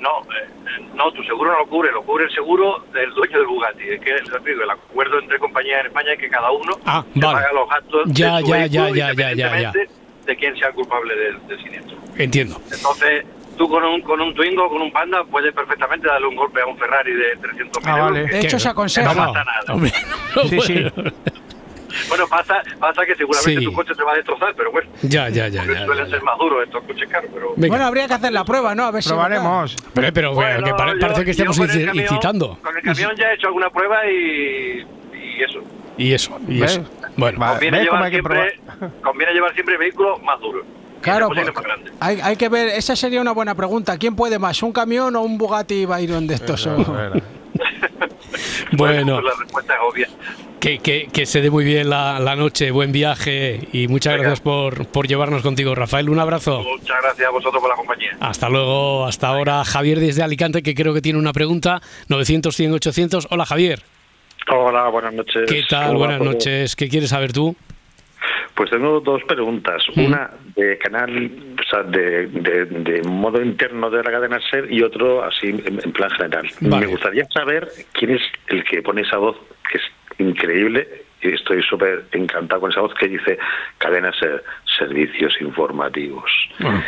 No, eh, no, tu seguro no lo cubre, lo cubre el seguro del dueño del Bugatti. Es que digo, el acuerdo entre compañías en España es que cada uno Ah, vale. paga los gastos Ya, de su ya, vehículo ya, ya, ya, ya, ya. independientemente de quién sea el culpable del, del siniestro. Entiendo. Entonces, tú con un, con un Twingo, con un Panda, puedes perfectamente darle un golpe a un Ferrari de 300 Ah, vale. euros. De hecho, se aconseja. No pasa nada. Hombre, no, Sí, sí. Bueno. Pasa, pasa que seguramente Sí. tu coche te va a destrozar, pero bueno. Ya, ya, ya, ya, suelen ya, ser más duros estos coches caros, pero... Venga. Bueno, habría que hacer la prueba, ¿no? A ver si. Probaremos. Pero, pero Bueno, que pare- yo- parece que camión- incitando. Con el camión ya he hecho alguna prueba y, y eso. Y eso, y ¿Ves? eso. Bueno, Va. Conviene ¿ves cómo llevar, hay que siempre, (laughs) conviene llevar siempre vehículos más duros. Claro, pues, hay, hay que ver, esa sería una buena pregunta. ¿Quién puede más, un camión o un Bugatti Veyron de estos? (laughs) bueno, la respuesta es obvia. que, que, que se dé muy bien la, la noche, buen viaje y muchas Venga. gracias por, por llevarnos contigo, Rafael. Un abrazo. Muchas gracias a vosotros por la compañía. Hasta luego, hasta ahora Javier desde Alicante, que creo que tiene una pregunta. 900, 100, 800. Hola Javier, Hola, buenas noches. ¿qué tal? ¿Cómo va Buenas noches. ¿Qué quieres saber tú? Pues tengo dos preguntas. Una de canal, o sea, de, de- de modo interno de la cadena SER y otro así en, en plan general. Vale. Me gustaría saber quién es el que pone esa voz, que es increíble, y estoy súper encantado con esa voz que dice cadena SER, servicios informativos. Bueno.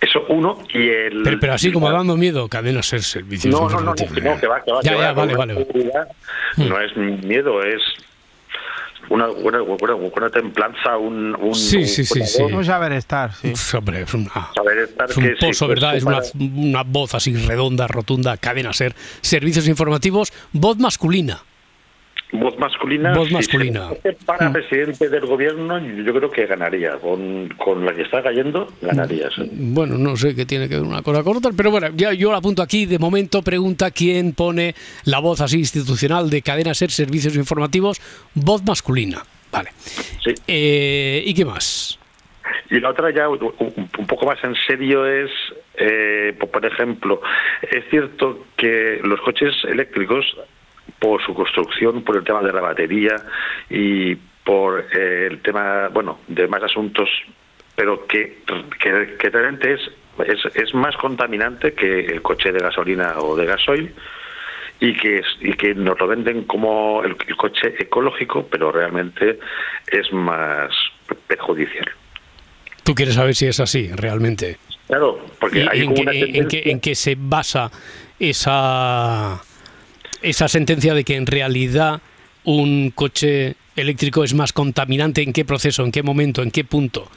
Eso uno y el... pero, pero así como dando miedo, cadena ser servicios. No, no, no, no, que no, que va, que va. Ya, que ya, va, vale, vale. seguridad. No es miedo, es una buena, buena, buena templanza, un, un, Sí, sí, sí, sí. Un saber estar, sí. Uf, hombre, es una, saber estar Es un que pozo, ¿verdad? Es una, para- una voz así redonda, rotunda, cadena ser. Servicios informativos, voz masculina. Voz masculina. Voz masculina. para Mm. presidente del gobierno, yo creo que ganaría. Con, con la que está cayendo, ganaría. sí. Bueno, no sé qué tiene que ver una cosa con otra, pero bueno, ya yo la apunto aquí. De momento pregunta quién pone la voz así institucional de cadena ser, servicios informativos, voz masculina. Vale. Sí. Eh, ¿Y qué más? Y la otra ya un, poco más en serio es, eh, por ejemplo, es cierto que los coches eléctricos, por su construcción, por el tema de la batería y por eh, el tema, bueno, de más asuntos, pero que, que, que realmente es, es, es más contaminante que el coche de gasolina o de gasoil y que, es- y que nos lo venden como el, el coche ecológico, pero realmente es más perjudicial. Tú quieres saber si es así, realmente. Claro, porque ¿Y hay en, qué, una en qué- tendencia- en qué se basa esa, esa sentencia de que en realidad un coche eléctrico es más contaminante? ¿En qué proceso? ¿En qué momento? ¿En qué punto?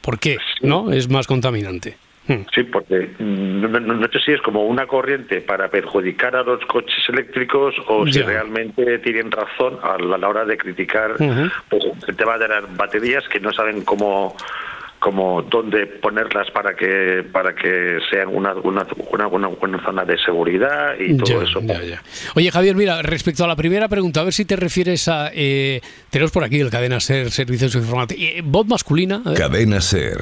¿Por qué? ¿No? Es más contaminante. Hmm. Sí, porque mm, no, no- no sé si es como una corriente para perjudicar a los coches eléctricos o si realmente tienen razón a la, a la hora de criticar Ujú. pues, el tema de las baterías que no saben cómo como dónde ponerlas para que para que sean una una, una, una buena zona de seguridad y todo Ya, eso. ya, ya. Oye, Javier, mira, respecto a la primera pregunta, a ver si te refieres a... Eh, tenemos por aquí el cadena SER, servicios informativos. Eh, ¿Voz masculina? Cadena Ser.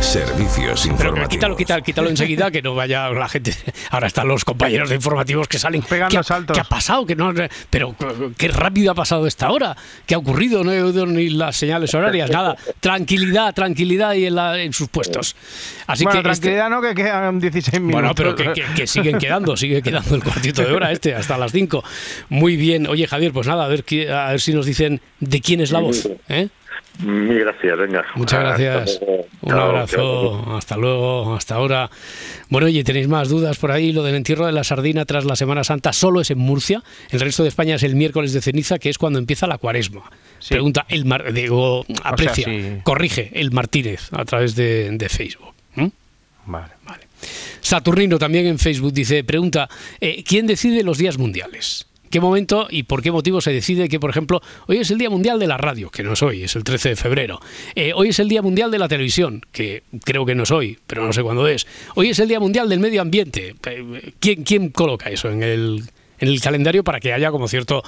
Servicios Pero informativos. quítalo, quítalo, quítalo enseguida, que no vaya la gente. Ahora están los compañeros de informativos que salen. Pegando ¿Qué saltos. qué ha pasado? Que no, pero qué rápido ha pasado esta hora. ¿Qué ha ocurrido? No he oído ni las señales horarias, nada. (laughs) Tranquilidad, tranquilidad y en, la- en sus puestos. Así bueno, que este- tranquilidad, ¿no? Que quedan 16 minutos. bueno, pero que, que- que siguen quedando, sigue quedando el cuartito de hora este, hasta las 5. Muy bien. Oye, Javier, pues nada, a ver, qué- a ver si nos dicen de quién es la voz. ¿eh? Mil gracias, venga. Muchas gracias. Un abrazo. Hasta luego. Hasta ahora. Bueno, oye, ¿tenéis más dudas por ahí? Lo del entierro de la sardina tras la Semana Santa solo es en Murcia. El resto de España es el miércoles de ceniza, que es cuando empieza la cuaresma. Pregunta el Mar digo, aprecia, sí. corrige el Martínez a través de, de Facebook. Saturnino también en Facebook dice, pregunta, eh, ¿quién decide los días mundiales? ¿Qué momento y por qué motivo se decide que, por ejemplo, hoy es el Día Mundial de la Radio, que no es hoy, es el 13 de febrero? Eh, hoy es el Día Mundial de la Televisión, que creo que no es hoy, pero no sé cuándo es. Hoy es el Día Mundial del Medio Ambiente. Eh, ¿Quién, quién coloca eso en el, en el calendario para que haya como cierto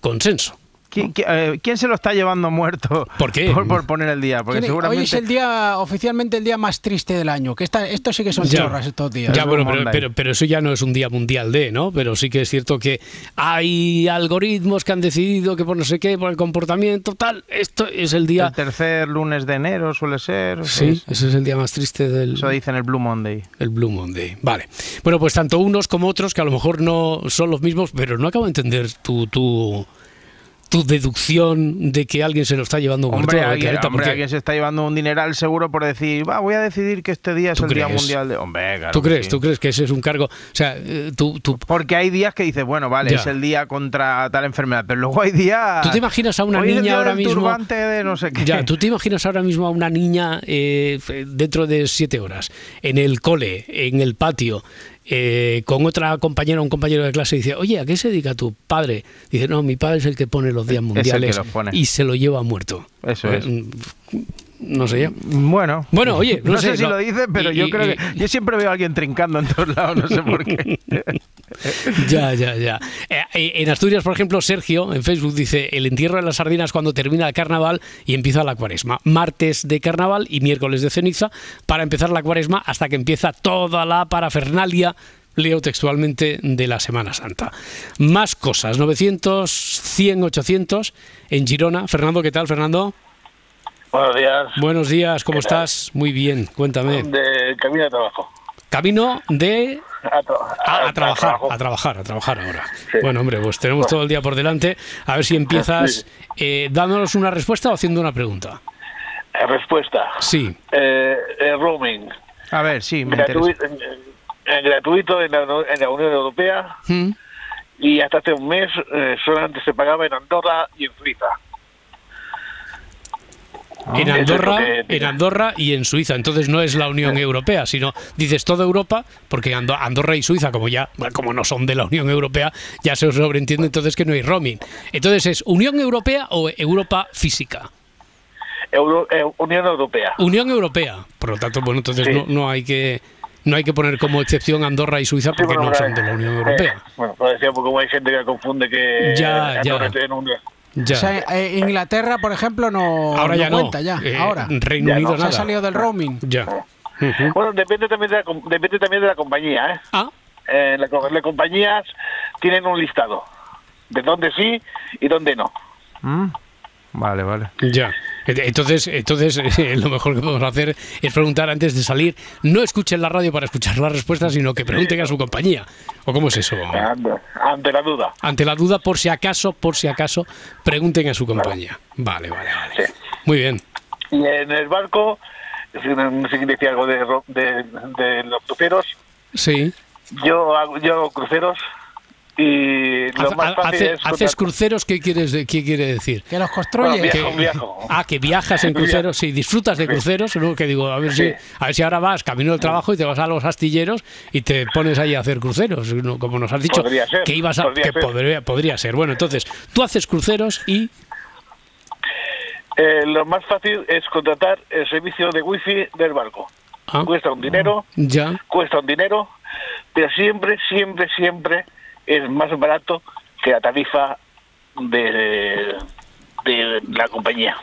consenso? ¿Quién, quién- eh, quién se lo está llevando muerto? ¿Por qué? Por, por poner el día. Porque seguramente. Hoy es el día, oficialmente el día más triste del año. Que esta, esto sí que son Ya. chorras estos días. Ya, bueno, pero, pero, pero eso ya no es un día mundial de, ¿no? Pero sí que es cierto que hay algoritmos que han decidido que por no sé qué, por el comportamiento, tal, esto es el día... El tercer lunes de enero suele ser. Sí, Es- ese es el día más triste del... Eso dicen el Blue Monday. El Blue Monday. Vale. Bueno, pues tanto unos como otros, que a lo mejor no son los mismos, pero no acabo de entender tu, tu, tu deducción de que alguien se lo está llevando muerto. Hombre, a alguien, Clareta, hombre, porque- alguien se está llevando un dineral seguro por decir, va, voy a decidir que este día es ¿Tú el Día crees? Mundial de... Hombre, claro ¿Tú crees? sí. ¿Tú crees que ese es un cargo? O sea, eh, tú, tú, Porque hay días que dices, bueno, vale, Ya. es el día contra tal enfermedad, pero luego hay días... ¿Tú te imaginas a una Hoy niña día ahora mismo? turbante de no sé qué. Ya, ¿tú te imaginas ahora mismo a una niña eh, dentro de siete horas, en el cole, en el patio, eh, con otra compañera o un compañero de clase y dice, oye, ¿a qué se dedica tu padre? Dice, no, mi padre es el que pone los días mundiales pone. y se lo lleva muerto. Eso Eh, es. No sé yo. Bueno, Bueno, oye, no, (laughs) no, sé, si no. lo dices, pero Y- yo y- creo y- que yo siempre veo a alguien trincando en todos lados, no sé por qué. (laughs) Ya, ya, ya. Eh, eh, en Asturias, por ejemplo, Sergio en Facebook dice el entierro de las sardinas cuando termina el carnaval y empieza la cuaresma. Martes de carnaval y miércoles de ceniza para empezar la cuaresma hasta que empieza toda la parafernalia. Leo textualmente de la Semana Santa. Más cosas, 900, 100, 800 en Girona. Fernando, ¿qué tal, Fernando? Buenos días. Buenos días, ¿cómo estás? Muy bien, cuéntame. De camino de trabajo. Camino de A, tra- a, a trabajar, a trabajar, a trabajar ahora. Sí. Bueno, hombre, pues tenemos todo el día por delante. A ver si empiezas eh, dándonos una respuesta o haciendo una pregunta. Eh, Respuesta. Sí. Eh, eh, roaming. A ver, sí, me interesa. Gratuito, gratuito en la, en la Unión Europea Mm. y hasta hace un mes eh, solamente se pagaba en Andorra y en Suiza. En es lo Andorra, en Andorra y en Suiza. Entonces no es la Unión Europea, sino dices toda Europa, porque Ando- Andorra y Suiza, como ya, como no son de la Unión Europea, ya se os sobreentiende entonces que no hay roaming. Entonces es Unión Europea o Europa física. Euro- eh, Unión Europea. Unión Europea. Por lo tanto, bueno, entonces Sí. no, no hay que no hay que poner como excepción Andorra y Suiza porque bueno, no son de la Unión eh, Europea. bueno, pues decía, porque como hay gente que confunde que Ya, ya. Andorra esté en Unión. Ya. O sea, eh, Inglaterra, por ejemplo, no, Ahora ya no. cuenta ya. Eh, ahora. Reino Ya Unido no. Se ha nada. salido del roaming. Ya. Bueno, depende también de la, com- depende también de la compañía, ¿eh? Ah, Eh, la las compañías tienen un listado de dónde sí y dónde no. Mm, Vale, vale. ya. Entonces, entonces eh, (laughs) lo mejor que podemos hacer es preguntar antes de salir. No escuchen la radio para escuchar las respuestas, sino que pregunten a su compañía. ¿O cómo es eso? Ante, la duda. Ante la duda, por si acaso, por si acaso, pregunten a su compañía. Vale, vale, vale. Muy bien. Y en el barco, si decía algo de, de, de los cruceros, Sí. yo yo hago cruceros y lo más fácil hace- es... ¿Haces cruceros? ¿Qué, quieres, de- ¿Qué quiere decir? Que los construye. Bueno, viajo, Que- viajo. (laughs) Ah, que viajas en (laughs) cruceros, sí, disfrutas de cruceros, ¿no? Que digo, a ver si, a ver si ahora vas camino del trabajo y te vas a los astilleros y te pones ahí a hacer cruceros, ¿no? como nos has dicho Podría ser, que ibas a, podría que ser. podría, podría ser. Bueno, entonces, tú haces cruceros y Eh, lo más fácil es contratar el servicio de wifi del barco. Ah. Cuesta un dinero, ya, cuesta un dinero, pero siempre, siempre, siempre es más barato que la tarifa de, de la compañía.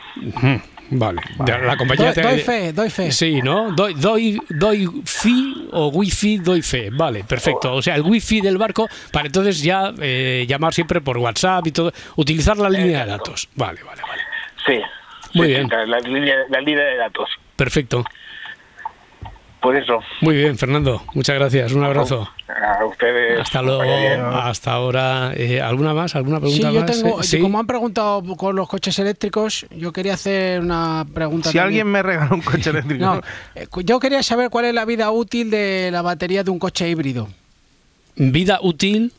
Vale. La compañía Doy, te- doy fe, doy fe. Sí, ¿no? Doy, doy, doy fee o wifi, doy fe. Vale, perfecto. O sea, el wifi del barco para entonces ya eh, llamar siempre por WhatsApp y todo. Utilizar la línea de datos. Vale, vale, vale. Sí. Muy Sí, bien. La línea, la línea de datos. Perfecto. Pues eso. Muy bien, Fernando. Muchas gracias. Un abrazo. A ustedes. Hasta luego. Hasta ahora. Eh, ¿Alguna más? ¿Alguna Sí, pregunta yo más? tengo, Eh, sí. como han preguntado con los coches eléctricos, yo quería hacer una pregunta. Si alguien me regala un coche eléctrico. (laughs) No, eh, yo quería saber cuál es la vida útil de la batería de un coche híbrido. Vida útil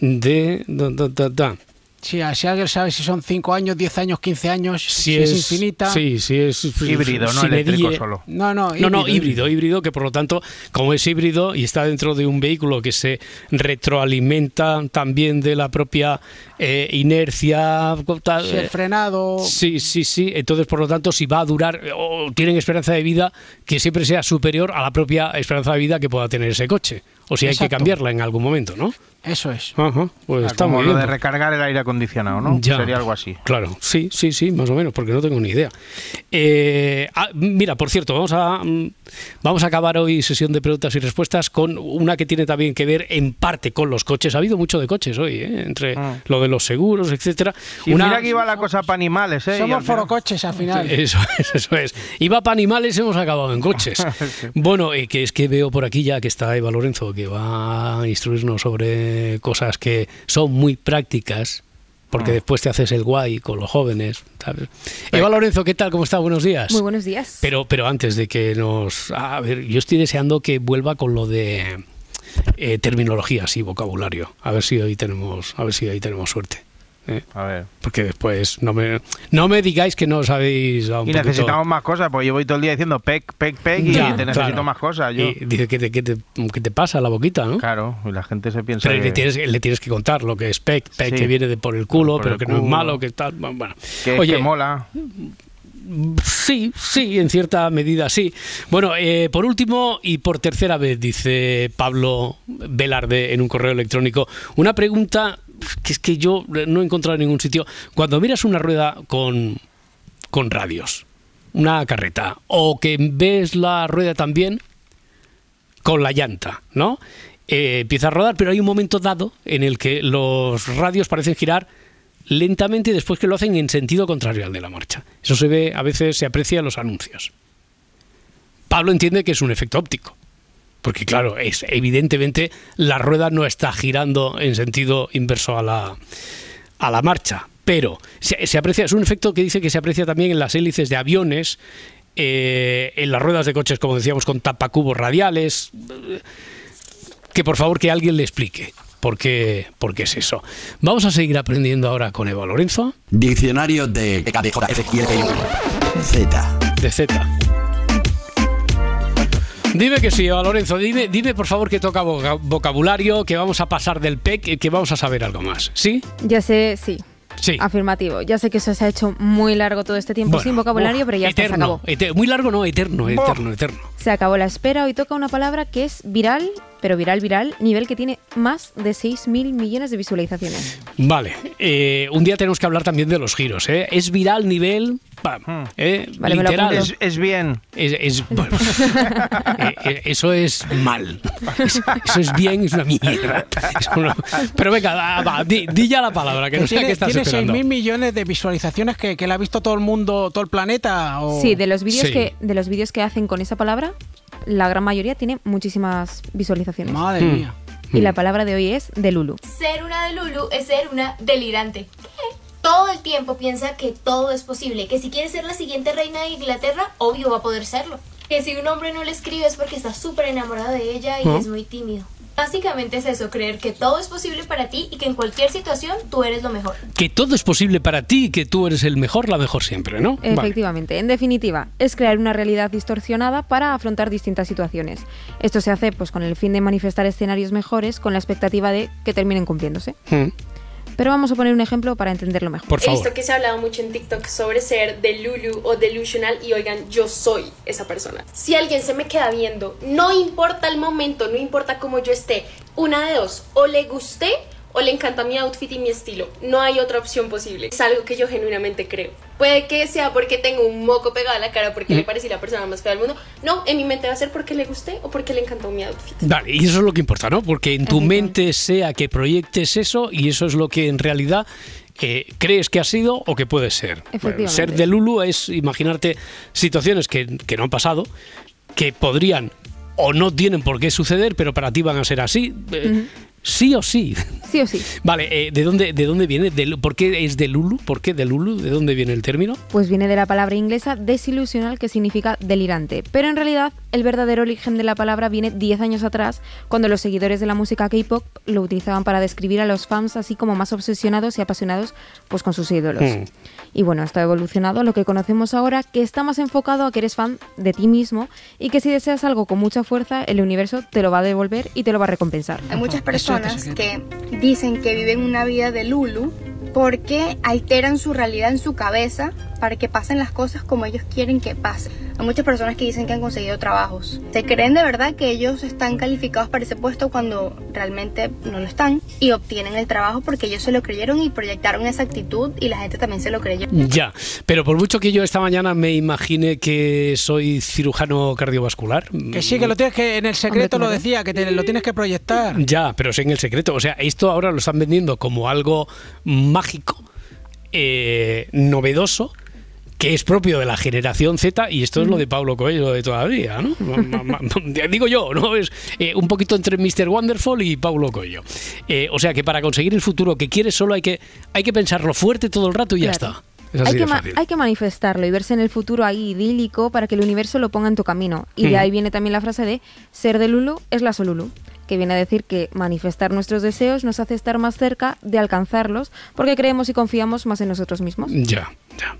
de. da, da, da, Si, si alguien sabe si son 5 años, 10 años, 15 años, si, Si es, es, infinita. Sí, sí es Híbrido, no si eléctrico die- solo. No, no, No, no, híbrido, híbrido, que por lo tanto, como es híbrido y está dentro de un vehículo que se retroalimenta también de la propia eh, inercia, tal, Si es eh, frenado. Sí, sí, sí. Entonces, por lo tanto, si va a durar o tienen esperanza de vida que siempre sea superior a la propia esperanza de vida que pueda tener ese coche. O si hay que cambiarla en algún momento, ¿no? Eso es. Ajá, pues Ah, está como muy lo de recargar el aire acondicionado, ¿no? Ya. Sería algo así. Claro, sí, sí, sí, más o menos, porque no tengo ni idea. Eh, ah, mira, por cierto, vamos a mm, vamos a acabar hoy sesión de preguntas y respuestas con una que tiene también que ver en parte con los coches. Ha habido mucho de coches hoy, ¿eh? entre lo de los seguros, etcétera. Y mira que iba la cosa para animales, ¿eh? Somos forocoches al final. (laughs) Eso es, eso es. Iba para animales, hemos acabado en coches. (laughs) Bueno, eh, que es que veo por aquí ya que está Eva Lorenzo, que va a instruirnos sobre cosas que son muy prácticas, porque después te haces el guay con los jóvenes. ¿sabes? Eva Lorenzo, ¿qué tal? ¿Cómo está? Buenos días. Muy buenos días. Pero, pero antes de que nos... A ver, yo estoy deseando que vuelva con lo de eh, terminologías y vocabulario. A ver si hoy tenemos, a ver si hoy tenemos suerte. ¿Eh? A ver. Porque después no me, no me digáis que no sabéis a un Y poquito- necesitamos más cosas, porque yo voy todo el día diciendo pec, pec, pec y te necesito claro. más cosas. Yo. Y dice que te, que, te, que te pasa la boquita, ¿no? Claro, y la gente se piensa Pero que, le tienes, le tienes que contar lo que es PEC, PEC Sí. que viene de por el culo, Por pero el que no es malo, que tal. Bueno, que oye, que mola. sí, sí, en cierta medida sí. Bueno, eh, por último y por tercera vez, dice Pablo Velarde en un correo electrónico, una pregunta que es que yo no he encontrado en ningún sitio. Cuando miras una rueda con, con radios, una carreta, o que ves la rueda también con la llanta, ¿no? Eh, empieza a rodar, pero hay un momento dado en el que los radios parecen girar lentamente después que lo hacen en sentido contrario al de la marcha. Eso se ve, a veces se aprecia en los anuncios. Pablo entiende que es un efecto óptico. Porque claro, es evidentemente la rueda no está girando en sentido inverso a la, a la marcha. Pero se, se aprecia, es un efecto que dice que se aprecia también en las hélices de aviones, eh, en las ruedas de coches, como decíamos, con tapacubos radiales. Que por favor que alguien le explique por qué, por qué es eso. Vamos a seguir aprendiendo ahora con Eva Lorenzo. Diccionario de Z. De Z. Dime que sí, Eva Lorenzo. Dime, dime por favor que toca voca- vocabulario, que vamos a pasar del PEC, que vamos a saber algo más. ¿Sí? Ya sé, sí. Sí. Afirmativo. Ya sé que eso se ha hecho muy largo todo este tiempo Bueno, sin vocabulario, uf, pero ya está, se acabó. muy largo no, eterno, eterno, eterno. Se acabó la espera. Hoy toca una palabra que es viral, pero viral, viral, nivel que tiene más de 6.000 millones de visualizaciones. Vale, eh, un día tenemos que hablar también de los giros. ¿eh? Es viral nivel, pam, ¿eh? Vale, me lo literal. Es, es bien. Es, es- (laughs) bueno, eh, eh, eso es mal. Es- eso es bien, es una mierda. No- pero venga, va, va, di, di ya la palabra, que no sé qué estás tiene esperando. 6.000 millones de visualizaciones que, que la ha visto todo el mundo, todo el planeta. O... Sí, de los vídeos Sí. que de los vídeos que hacen con esa palabra, la gran mayoría tiene muchísimas visualizaciones. Madre Hmm. mía. Y la palabra de hoy es de Lulu. Ser una de Lulu es ser una delirante. Todo el tiempo piensa que todo es posible, que si quiere ser la siguiente reina de Inglaterra, obvio va a poder serlo. Que si un hombre no le escribe es porque está súper enamorado de ella y ¿No? es muy tímido. Básicamente es eso, creer que todo es posible para ti y que en cualquier situación tú eres lo mejor. Que todo es posible para ti y que tú eres el mejor, la mejor siempre, ¿no? Vale. Efectivamente, en definitiva, es crear una realidad distorsionada para afrontar distintas situaciones. Esto se hace pues con el fin de manifestar escenarios mejores con la expectativa de que terminen cumpliéndose. Mm, Pero vamos a poner un ejemplo para entenderlo mejor. Por He visto que se ha hablado mucho en TikTok sobre ser delulu o delusional y oigan, yo soy esa persona. Si alguien se me queda viendo, no importa el momento, no importa cómo yo esté, una de dos, o le gusté o le encanta mi outfit y mi estilo. No hay otra opción posible. Es algo que yo genuinamente creo. Puede que sea porque tengo un moco pegado a la cara porque le parecí la persona más fea del mundo. No, en mi mente va a ser porque le gusté o porque le encantó mi outfit. Vale, y eso es lo que importa, ¿no? Porque en tu mente sea que proyectes eso y eso es lo que en realidad eh, crees que ha sido o que puede ser. Bueno, ser de Lulu es imaginarte situaciones que, que no han pasado, que podrían o no tienen por qué suceder, pero para ti van a ser así. Eh, Sí o sí. Sí o sí. (laughs) Vale, eh, ¿de, dónde, ¿de dónde viene? ¿De- ¿Por qué es de Lulu? ¿Por qué de Lulu? ¿De dónde viene el término? Pues viene de la palabra inglesa desilusional que significa delirante. Pero en realidad el verdadero origen de la palabra viene 10 años atrás, cuando los seguidores de la música K-pop lo utilizaban para describir a los fans así como más obsesionados y apasionados pues con sus ídolos. Mm. Y bueno, esto ha evolucionado lo que conocemos ahora, que está más enfocado a que eres fan de ti mismo y que si deseas algo con mucha fuerza, el universo te lo va a devolver y te lo va a recompensar. Hay muchas personas que dicen que viven una vida de Lulu porque alteran su realidad en su cabeza para que pasen las cosas como ellos quieren que pasen. Hay muchas personas que dicen que han conseguido trabajos. Se creen de verdad que ellos están calificados para ese puesto cuando realmente no lo están y obtienen el trabajo porque ellos se lo creyeron y proyectaron esa actitud y la gente también se lo creyó. Ya, pero por mucho que yo esta mañana me imagine que soy cirujano cardiovascular. Que sí, que lo tienes que, en el secreto Hombre, lo decía, que te lo tienes que proyectar. Ya, pero sé en el secreto. O sea, esto ahora lo están vendiendo como algo mágico, eh, novedoso, que es propio de la generación Z, y esto es lo de Pablo Coelho de todavía, ¿no? Digo yo, ¿no? Es eh, un poquito entre Mr. Wonderful y Pablo Coelho. Eh, o sea que para conseguir el futuro que quieres solo hay que, hay que pensarlo fuerte todo el rato y ya está. Hay que, hay manifestarlo y verse en el futuro ahí idílico para que el universo lo ponga en tu camino. Y de ahí viene también la frase de ser de Lulu es la Solulu, que viene a decir que manifestar nuestros deseos nos hace estar más cerca de alcanzarlos porque creemos y confiamos más en nosotros mismos. Ya, ya.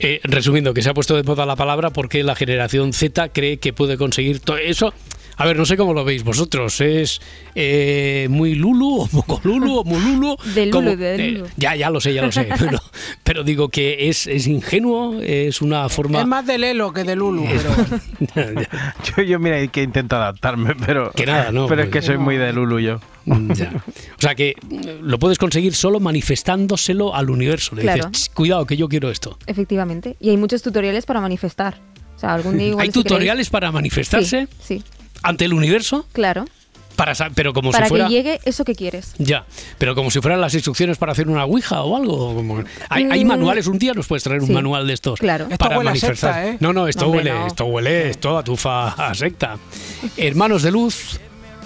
Eh, resumiendo, que se ha puesto de moda la palabra porque la generación Z cree que puede conseguir todo eso. A ver, no sé cómo lo veis vosotros. ¿Es eh, muy Lulu o poco Lulu o muy Lulu? (laughs) De Lulu, Como- de eh, Lulu. ya, ya lo sé, ya lo sé. (laughs) Pero, pero digo que es, es ingenuo, es una forma... Es más de Lelo que de Lulu, (laughs) pero Yo, yo mira, que intento adaptarme, pero. Que nada, no, Pero es pues- que soy muy de Lulu yo. Ya. O sea que eh, lo puedes conseguir solo manifestándoselo al universo. Le Claro. dices, "Ch, cuidado que yo quiero esto. Efectivamente. Y hay muchos tutoriales para manifestar. O sea, algún día igual ¿Hay si queréis- tutoriales para manifestarse Sí, sí, ante el universo? claro. Para, pero como para si fuera... que llegue eso que quieres. Ya, pero como si fueran las instrucciones para hacer una ouija o algo. como- ¿Hay, hay Mm. manuales? Un día nos puedes traer un manual de estos. Claro. Esto Para a manifestar. secta, ¿eh? No, no, esto Hombre, huele, no. esto huele, esto a tufa a secta. Hermanos de luz,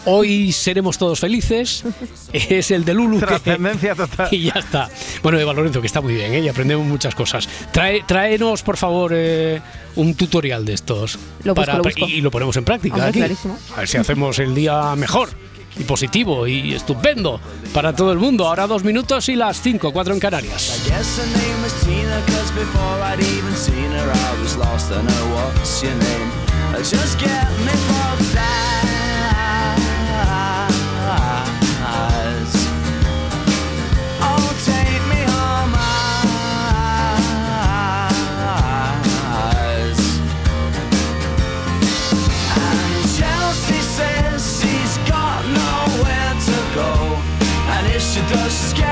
hoy seremos todos felices. (laughs) Es el de Lulu. Trascendencia total. (laughs) Y ya está. Bueno, Eva Lorenzo, que está muy bien, ¿eh? y aprendemos muchas cosas. Trae, tráenos, por favor, eh, un tutorial de estos. Lo busco, lo busco. Y, y lo ponemos en práctica Hombre, aquí. clarísimo. A ver si hacemos el día mejor y positivo y estupendo para todo el mundo. Ahora dos minutos y las cinco, cuatro en Canarias. She does, she's